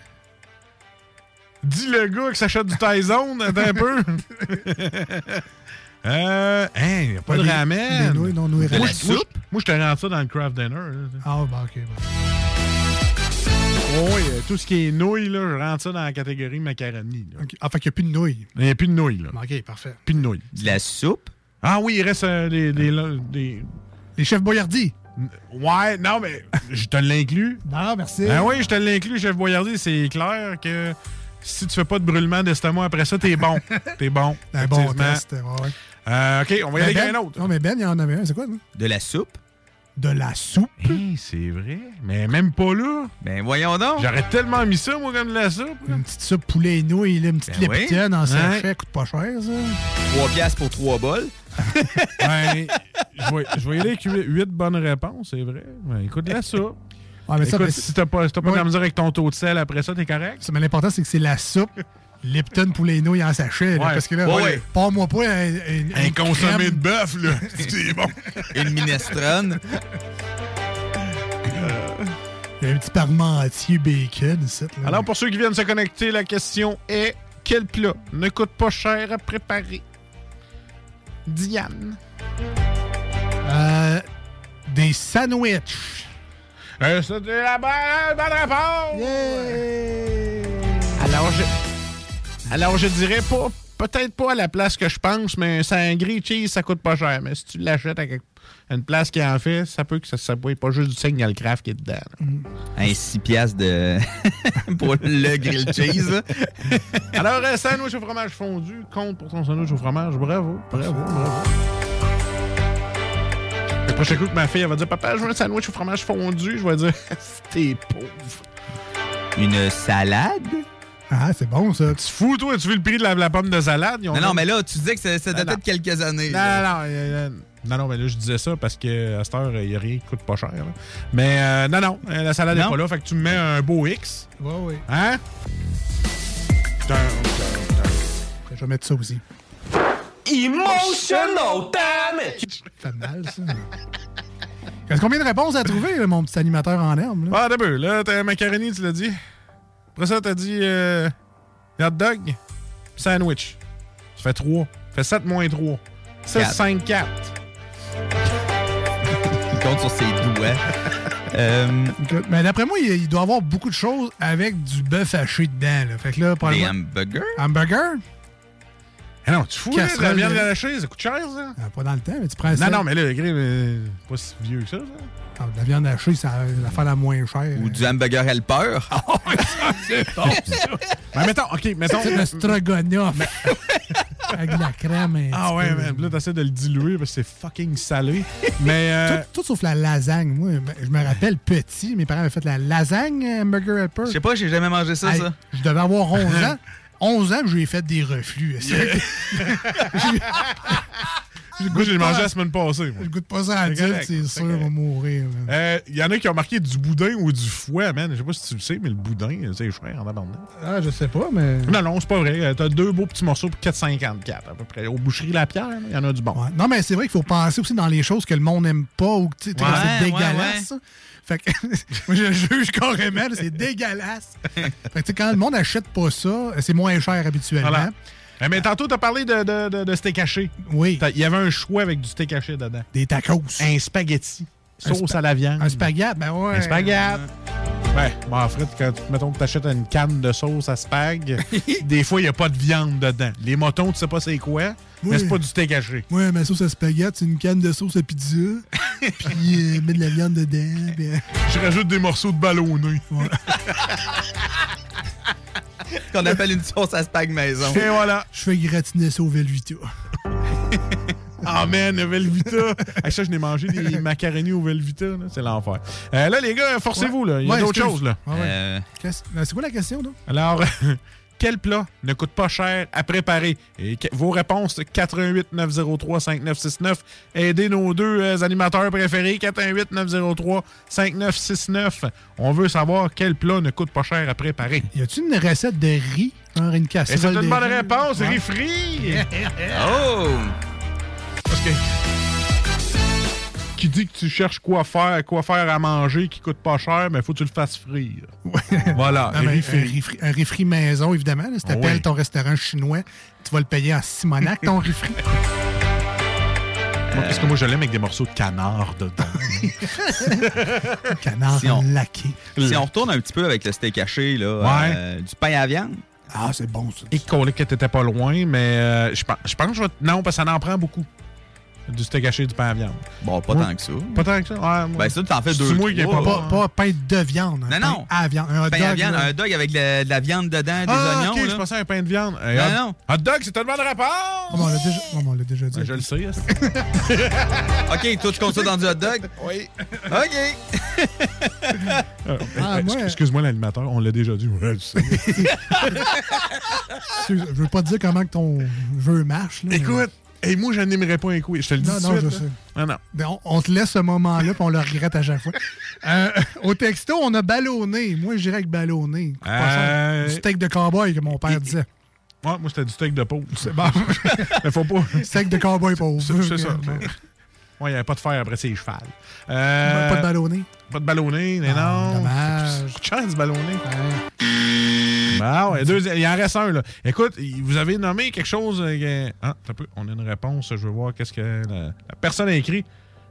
Dis le gars qui s'achète du attends un peu. *laughs* euh, hein, y a pas de ramen. des nouilles, non, nouilles Moi, ramen. je- moi, je- Moi, je te rentre ça dans le craft dinner. là. Ah, bah, ok. bon. Oh, oui, euh, tout ce qui est nouilles, là, je rentre ça dans la catégorie macaroni. là. Ok. Ah, fait qu'il n'y a plus de nouilles. Il n'y a plus de nouilles. Là. Ok, parfait. Plus de nouilles. De la soupe? Ah oui, il reste euh, des, des, des- Les chefs Boyardi. Ouais, non, mais je te l'inclus. Non, merci. Ah oui, je te l'inclus, chef Boyardi. C'est clair que si tu fais pas de brûlement d'estomac après ça, t'es bon. *laughs* t'es bon. Un bon test. ouais, ouais. Euh, OK, on va y aller Ben, avec un autre. Non, mais Ben, il y en avait un. C'est quoi, non? De la soupe? De la soupe? c'est vrai. Mais même pas là. Ben voyons donc. J'aurais tellement mis ça, moi, comme de la soupe. Une petite soupe poulet et nouilles, une petite Ben oui. lépitaine en Ouais. sachet, coûte pas cher, ça. 3 piastres pour 3 bols. *laughs* Ben, je vais, je vais y aller avec 8 bonnes réponses, c'est vrai. Ben, écoute, la soupe. Ouais, mais ça, Écoute, si t'as pas, si t'as pas de Ouais. la misère avec ton taux de sel après ça, t'es correct? Ça, mais l'important, c'est que c'est la soupe Lipton poulet et nouilles en sachet. là, Ouais. parce que là, Ouais, ouais. pas-moi pas un, un, Un consommé crème. de bœuf, là. *laughs* c'est bon. Une minestrone. Il y a un petit parmentier bacon, ici, là. Alors, pour ceux qui viennent se connecter, la question est quel plat ne coûte pas cher à préparer? Diane. Euh, des sandwichs. Euh, C'était la bonne, bonne réponse! Alors, je, alors, je dirais pas, peut-être pas à la place que je pense, mais ça, un grilled cheese, ça coûte pas cher. Mais si tu l'achètes à, quelque- à une place qui en fait, ça peut que ça ne pas juste du signal craft qui est dedans. Un 6 piastres de... *laughs* pour le grilled cheese. *laughs* Alors, euh, sandwich au fromage fondu, compte pour ton sandwich au fromage. Bravo, bravo, bravo. Prochain coup que ma fille elle va dire Papa, je veux un sandwich au fromage fondu, je vais dire *laughs* T'es pauvre. Une salade? Ah, c'est bon, ça. Tu fous, toi, tu veux le prix de la, la pomme de salade? Non, non, mais là, tu disais que ça, ça datait de quelques années. Non, là. non, non, euh, non, non, mais là, je disais ça parce que à cette heure, il n'y a rien qui coûte pas cher. là. Mais euh, non, non, euh, la salade n'est pas là, fait que tu me mets un beau X. Ouais, ouais. Hein? Dun, dun, dun. Je vais mettre ça aussi. Emotional damage! Ça fait mal, ça. Est-ce combien de réponses à trouver, là, mon petit animateur en herbe? Là? Ah, d'abord, là, t'as macaroni, tu l'as dit. Après ça, t'as dit euh, hot dog, sandwich. Ça fait 3. Ça fait 7 moins 3. 6, Quatre. 5, 4. Il compte sur ses doigts. *laughs* Euh, Mais d'après moi, il, doit y avoir beaucoup de choses avec du bœuf haché dedans. Là. Fait que là, des probablement- hamburgers? Ah non, tu fous, là, de la viande de- hachée, ça coûte cher, ça? Ah, pas dans le temps, mais tu prends Non, ça. non, mais là, le grill, euh, pas si vieux que ça, ça. Ah, de la viande hachée, c'est l'affaire la moins chère. Ou du hamburger helper? c'est bon, ça. *laughs* Mais mettons, OK, mettons... C'est le stroganoff. *laughs* avec de la crème. un Ah ouais, peu. man. Là, t'essaies de le diluer parce que c'est fucking salé. Mais... euh, Tout, tout sauf la lasagne. Moi, je me rappelle petit, mes parents avaient fait la lasagne hamburger helper. Je sais pas, j'ai jamais mangé ça, ça. Je devais avoir 11 *laughs* ans. 11 ans, je lui ai fait des reflux. *laughs* Moi, j'ai mangé la semaine passée. moi. Je goûte pas ça à correct, c'est sûr, on va mourir. man. Euh, Il y en a qui ont marqué du boudin ou du fouet, man. Je sais pas si tu le sais, mais le boudin, c'est cher en abandon. Ah, je sais pas, mais. Non, non, c'est pas vrai. Euh, T'as deux beaux petits morceaux pour 4,54 à peu près. Au boucherie La Pierre, il y en a du bon. Ouais. Non, mais c'est vrai qu'il faut penser aussi dans les choses que le monde n'aime pas ou que Ouais, c'est dégueulasse. ouais. Fait que *laughs* moi, je juge carrément, c'est dégueulasse. *laughs* fait que tu sais, quand le monde achète pas ça, c'est moins cher habituellement. Voilà. Euh, Mais tantôt, t'as parlé de, de, de, de steak haché. Oui. Il y avait un choix avec du steak haché dedans. Des tacos. Un spaghetti. Sauce à la viande. Un spaghetti, ben ouais. Un spaghetti. Ouais, bon, en fait, quand mettons que t'achètes une canne de sauce à spag, *laughs* des fois, il n'y a pas de viande dedans. Les motons, tu sais pas c'est quoi, mais Oui. c'est pas du steak haché. Ouais, ma sauce à spaghetti, c'est une canne de sauce à pizza. *laughs* puis euh, met de la viande dedans. euh, Je rajoute des morceaux de ballonné. Qu'on appelle une sauce à spag maison. Et voilà. Je fais gratiner ça au Velvita. *laughs* Ah, man, le Velvita. *laughs* Hey, ça, je n'ai mangé des macaronis au Velvita. là. C'est l'enfer. Euh, là, les gars, forcez-vous. là. Il y a Ouais, d'autres choses. là. Ouais. Euh, Qu'est-ce- euh, C'est quoi la question, là? Alors, *laughs* quel plat ne coûte pas cher à préparer? Et que- vos réponses, 88 903 5969. Aidez nos deux euh, animateurs préférés, 418 903 5969. On veut savoir quel plat ne coûte pas cher à préparer. Y a-tu une recette de riz? Genre une Et casserole c'est une bonne riz? réponse, Ouais. riz frit! *laughs* Oh! Parce que. Qui dit que tu cherches quoi faire, quoi faire à manger qui coûte pas cher, mais faut que tu le fasses frire. Voilà, Non, un, riz un riz frit maison, évidemment. là. Si t'appelles oui. ton restaurant chinois, tu vas le payer en Simonac, ton. Moi, Parce que moi, je l'aime avec des morceaux de canard dedans. *laughs* Canard Si on- laqué. Si on retourne un petit peu avec le steak haché, là, Ouais. euh, du pain à viande. Ah, c'est bon, ça. Et qu'on que t'étais pas loin, mais euh, je pense, je pense que je vais. Non, parce que ça en prend beaucoup. Du steak haché du pain à viande. Bon, pas Moi- tant que ça. Pas tant que ça? Ouais, moi- Ben, ça, t'en fais C'est deux. moi qui ai trois. pas- Pas, pas pain de viande. hein, Non, pain non. À viande. Un hot Pain à dog, viande, là. un dog avec de la viande dedans, des Ah, oignons. ok, là. je pensais à un pain de viande. Hey, Non, hot- non. Hot dog, c'est une bonne réponse! Ah, on l'a déjà, ah, on l'a déjà dit. Ben, je le sais. *laughs* OK, toi, tu comptes ça dans du hot dog? Oui. OK. Euh, Ah, euh, moi- Excuse-moi, l'animateur, on l'a déjà dit. Ouais, je sais. *laughs* Je veux pas te dire comment que ton jeu marche. Là, Écoute, et moi, je n'aimerais pas un quiz. Je te le dis Non, non, je sais. là. Non, on, on te laisse ce moment-là, puis on le regrette à chaque fois. *laughs* Euh, au texto, on a ballonné. Moi, je dirais que ballonné. Euh, Du steak de cowboy, que mon père disait. Ouais, moi, c'était du steak de pauvre. C'est bon. *laughs* Mais faut pas. steak de cowboy pauvre. C'est ça. *laughs* Ouais, il n'y avait pas de fer après ses chevals. Euh, Pas de ballonné. Pas de ballonné, mais Ah, non. dommage. Du *laughs* Ah ouais, deux- il en reste un, là. Écoute, vous avez nommé quelque chose. euh, Ah, t'as peu, on a une réponse. Je veux voir qu'est-ce que la, la personne a écrit.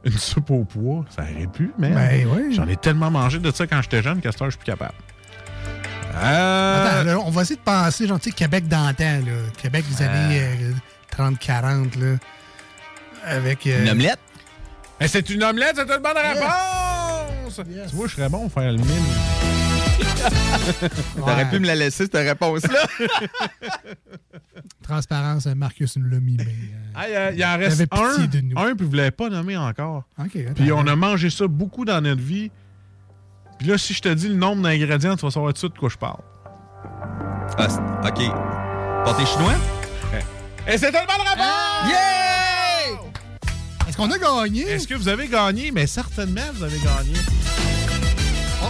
Une soupe au pois, ça aurait pu, mais Ben oui. j'en ai tellement mangé de ça quand j'étais jeune qu'à cette heure, je suis plus capable. Euh, Attends, là, on va essayer de penser, genre, tu sais, Québec d'antan, là. Québec des années euh, 30-40, là. Avec. euh, Une omelette? Eh, c'est une omelette, c'est une bonne réponse! Tu vois, je serais bon pour faire le mille. *laughs* T'aurais pu me la laisser, cette réponse-là. *laughs* Transparence, Marcus nous l'a mis, mais. euh, Ah, il y a- il en avait reste un, de nous. un, puis vous ne l'avez pas nommé encore. OK. attends. Puis on a mangé ça beaucoup dans notre vie. Puis là, si je te dis le nombre d'ingrédients, tu vas savoir tout de suite de quoi je parle. Ah, c'est- OK. Pâté chinois? Et c'est une bonne réponse! Yeah! Est-ce qu'on a gagné? Est-ce que vous avez gagné? Mais certainement, vous avez gagné.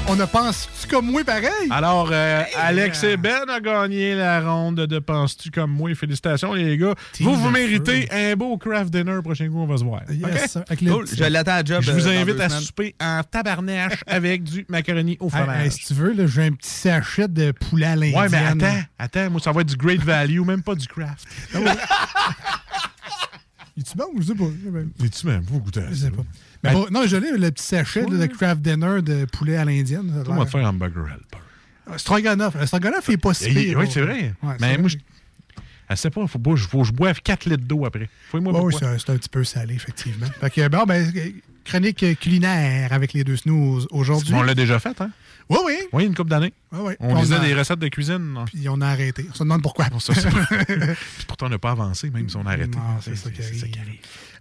On, a pensé-tu comme moi pareil? Alors, euh, Alex et Ben a gagné la ronde de Penses-tu comme moi? Félicitations, les gars. Team vous, vous méritez un beau craft dinner. Prochain coup, on va se voir. Yes, OK? sir. Avec le Cool, je l'attends à job. Je euh, vous dans invite à semaines. souper en tabarnache *laughs* avec du macaroni au fromage. hey, si tu veux, j'ai un petit sachet de poulet à l'indienne. Ouais, mais attends, attends, moi, ça va être du great value, même pas du craft. *laughs* Es-tu bon ou je sais pas? Es-tu même pas goûter à Je ça? sais pas. Mais bon, non, je l'ai, le petit sachet de craft dinner de poulet à l'indienne. on va te faire un hamburger helper? Ah, Stroganoff. Stroganoff, il est pas si Oui, c'est vrai. Ouais, mais moi, vrai. je. Elle sait pas, faut, pas, faut que je boive 4 litres d'eau après. Faut-moi Ouais, oui, c'est un- un petit peu salé, effectivement. Fait que, bon, ben, chronique culinaire avec les deux snooze aujourd'hui. On l'a déjà fait, hein? Oui, oui. Oui, une couple d'années. Oui, oui. On Puis lisait a- des recettes de cuisine. non? Puis on a arrêté. On se demande pourquoi. Ça, *laughs* pourtant, on n'a pas avancé, même si on a arrêté. Non, c'est ça qui arrive.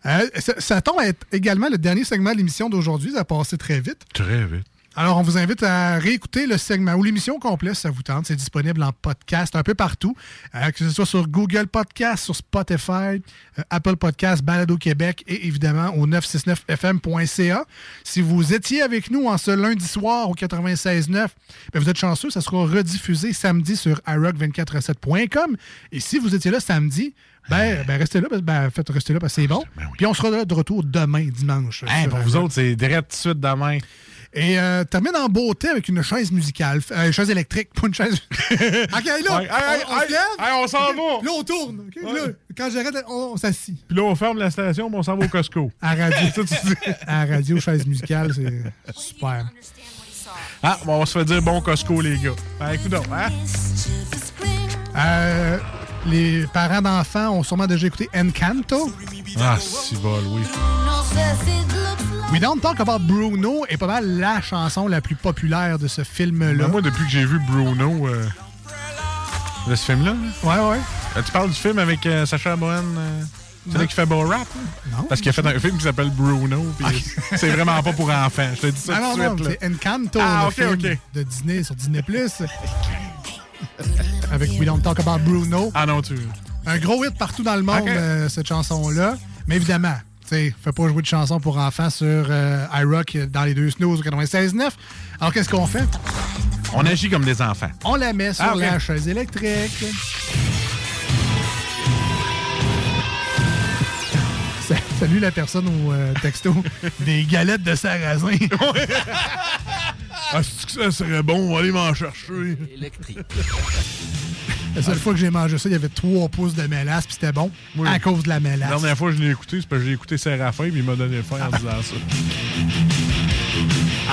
Euh, ça, ça tombe à être également le dernier segment de l'émission d'aujourd'hui. Ça a passé très vite. Très vite. Alors, on vous invite à réécouter le segment ou l'émission complète, si ça vous tente. C'est disponible en podcast un peu partout, euh, que ce soit sur Google Podcast, sur Spotify, euh, Apple Podcast, Balado Québec et évidemment au 969fm.ca. Si vous étiez avec nous en ce lundi soir au 96.9, ben vous êtes chanceux, ça sera rediffusé samedi sur iRock247.com. Et si vous étiez là samedi, ben, ben restez là, ben, ben, faites rester là parce que c'est bon. Puis on sera là de retour demain, dimanche. Hein, pour vous autres, c'est direct tout de suite demain. Et euh, termine en beauté avec une chaise musicale. Euh, chaise électrique, pas une chaise. *laughs* OK, là, Ouais, on, hey, on hey, s'en va. Là, on tourne. OK? Là, quand j'arrête, on, on s'assit. Puis là, on ferme la station, on s'en va au Costco. *laughs* À la radio. Ça, tu dis. *laughs* à la radio, chaise musicale, c'est super. Ah, bon, on se fait dire bon Costco, les gars. Ben, écoute donc, hein? Euh, les parents d'enfants ont sûrement déjà écouté Encanto. Ah, si vol, oui. We Don't Talk About Bruno est pas mal la chanson la plus populaire de ce film-là. Ben, moi, depuis que j'ai vu Bruno, euh, de ce film-là, là. Ouais, ouais. Euh, tu parles du film avec euh, Sacha euh, c'est là qui fait beau rap? là? Non. Parce qu'il a fait un film qui s'appelle Bruno, *laughs* c'est vraiment pas pour enfants. Je te dis ça Ah tout non, de suite. c'est Encanto, Ah, le ok, film ok. de Disney sur Disney+. Avec We Don't Talk About Bruno. Ah non, tu... Un gros hit partout dans le monde, cette chanson-là. Mais évidemment, sais, fais pas jouer de chansons pour enfants sur euh, iRock dans les deux snooze au 96.9. Alors, qu'est-ce qu'on fait? On agit comme des enfants. On la met sur Ah, la chaise électrique. Sa- Salut la personne au euh, texto. *laughs* Des galettes de sarrasin. *laughs* Ah, que ça serait bon, on va aller m'en chercher. Électrique. La seule fois que j'ai mangé ça, il y avait 3 pouces de mélasse, puis c'était bon Oui. à cause de la La mélasse. dernière fois que je l'ai écouté, c'est parce que j'ai écouté Séraphin, puis il m'a donné faim en disant ça.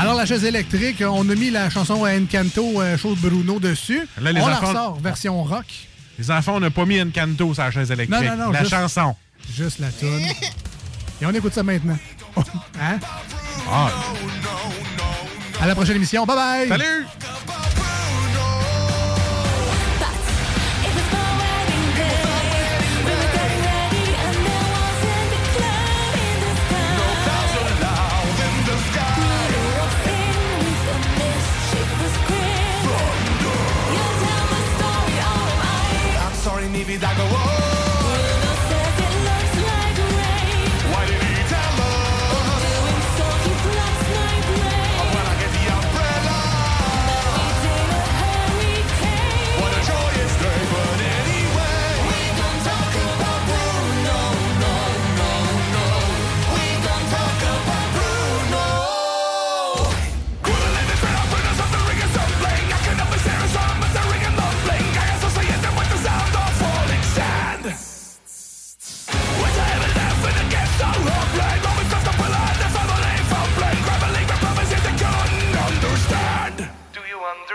Alors, la chaise électrique, on a mis la chanson Encanto, euh, chose Bruno dessus. Là, les on la enfants- ressort, version rock. Les enfants, on n'a pas mis Encanto sur la chaise électrique. Non, non, non, La juste- chanson. Juste la toune. Et on écoute ça maintenant. hein? *laughs* Ah, À la prochaine émission. Bye bye! salut!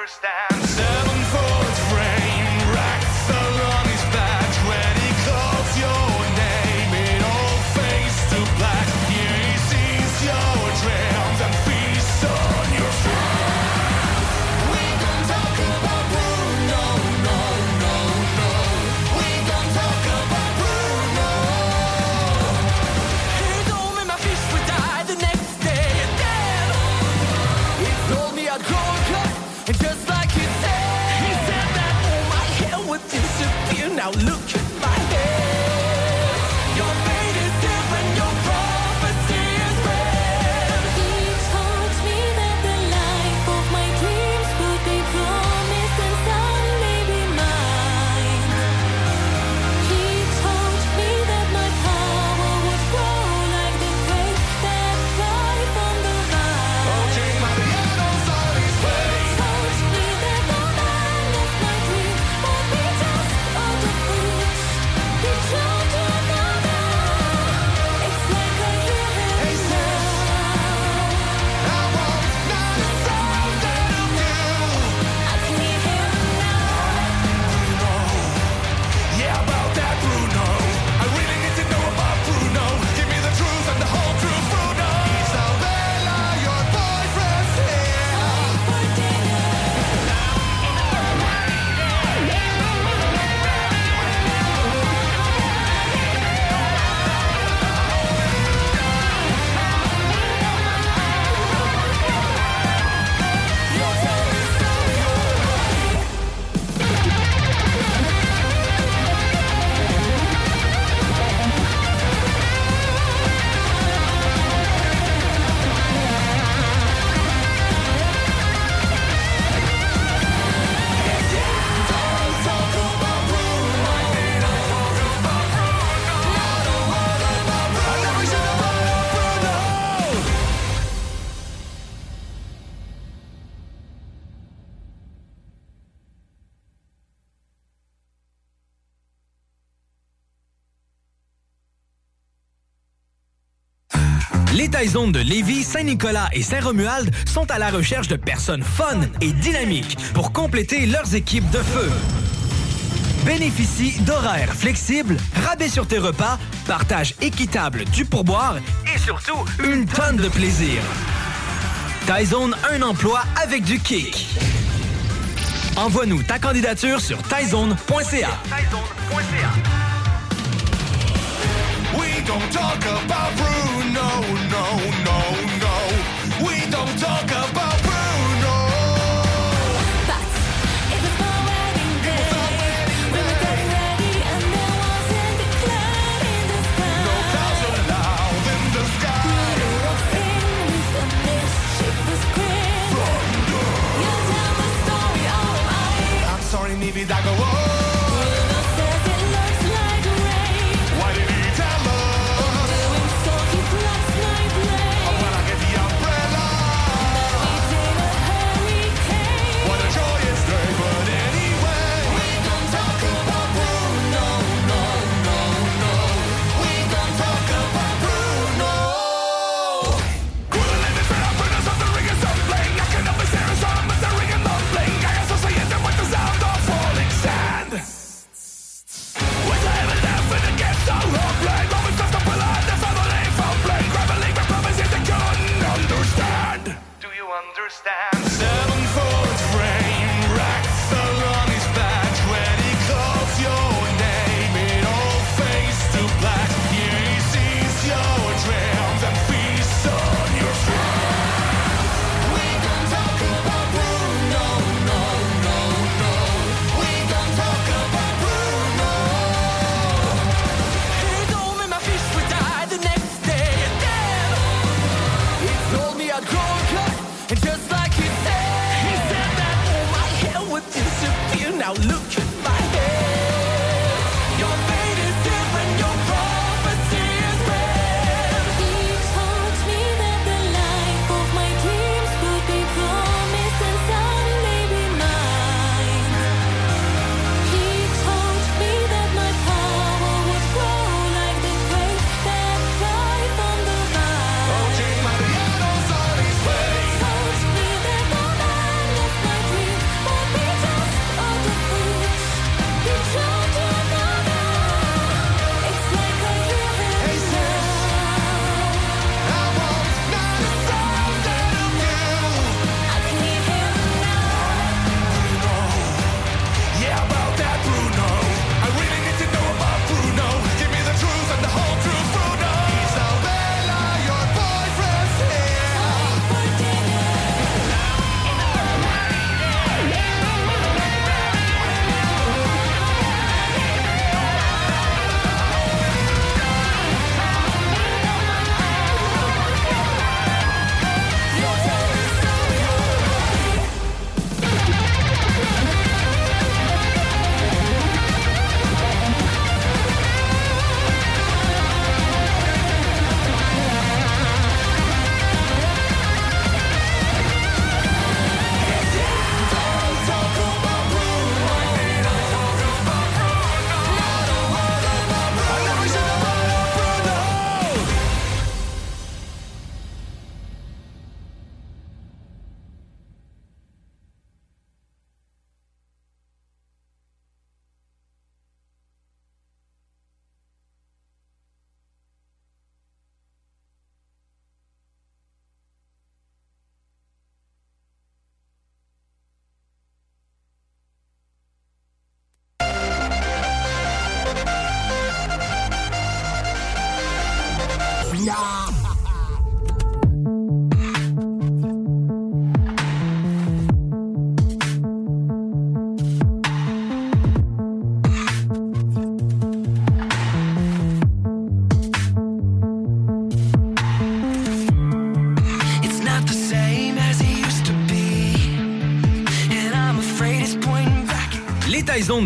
Understand? les de Lévis, Saint-Nicolas et Saint-Romuald sont à la recherche de personnes fun et dynamiques pour compléter leurs équipes de feu. Bénéficie d'horaires flexibles, rabais sur tes repas, partage équitable du pourboire et surtout une tonne de plaisir. Tyzone, un emploi avec du kick. Envoie-nous ta candidature sur tyzone.ca. We talk about baby, I go, oh.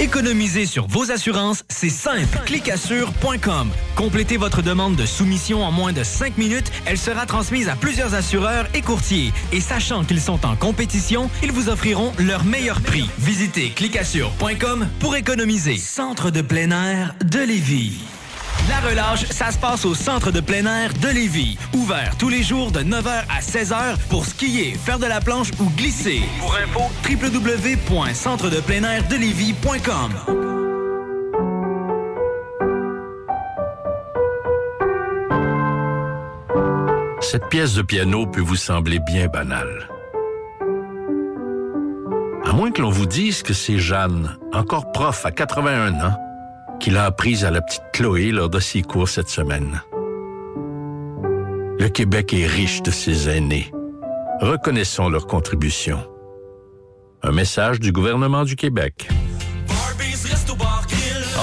Économiser sur vos assurances, c'est simple. Clicassure.com. Complétez votre demande de soumission en moins de 5 minutes. Elle sera transmise à plusieurs assureurs et courtiers. Et sachant qu'ils sont en compétition, ils vous offriront leur meilleur prix. Visitez clicassure.com pour économiser. Centre de plein air de Lévis. La relâche, ça se passe au centre de plein air de Lévis. Ouvert tous les jours de 9h à 16h pour skier, faire de la planche ou glisser. Pour info, www.centredepleinairdelévis.com. Cette pièce de piano peut vous sembler bien banale. À moins que l'on vous dise que c'est Jeanne, encore prof à 81 ans, qui l'a apprise à la petite Chloé lors de ses cours cette semaine. Le Québec est riche de ses aînés. Reconnaissons leur contribution. Un message du gouvernement du Québec.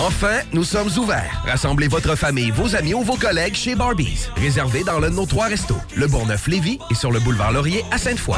Enfin, nous sommes ouverts. Rassemblez votre famille, vos amis ou vos collègues chez Barbies. Réservé dans l'un de nos trois restos, le Bourgneuf-Lévis et sur le boulevard Laurier à Sainte-Foy.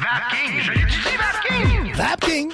Vapking, je l'étudie, Vapking! Vapking!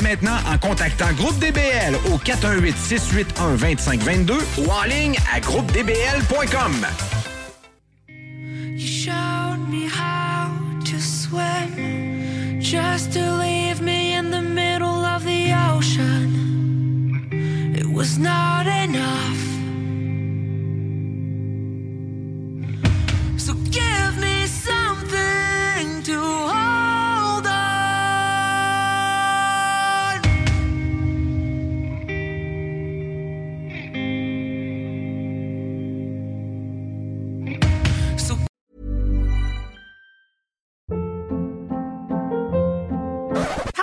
maintenant en contactant Groupe DBL au 418-681-2522 ou en ligne à groupedbl.com. You showed me how to swim just to leave me in the middle of the ocean. It was not enough. So give me something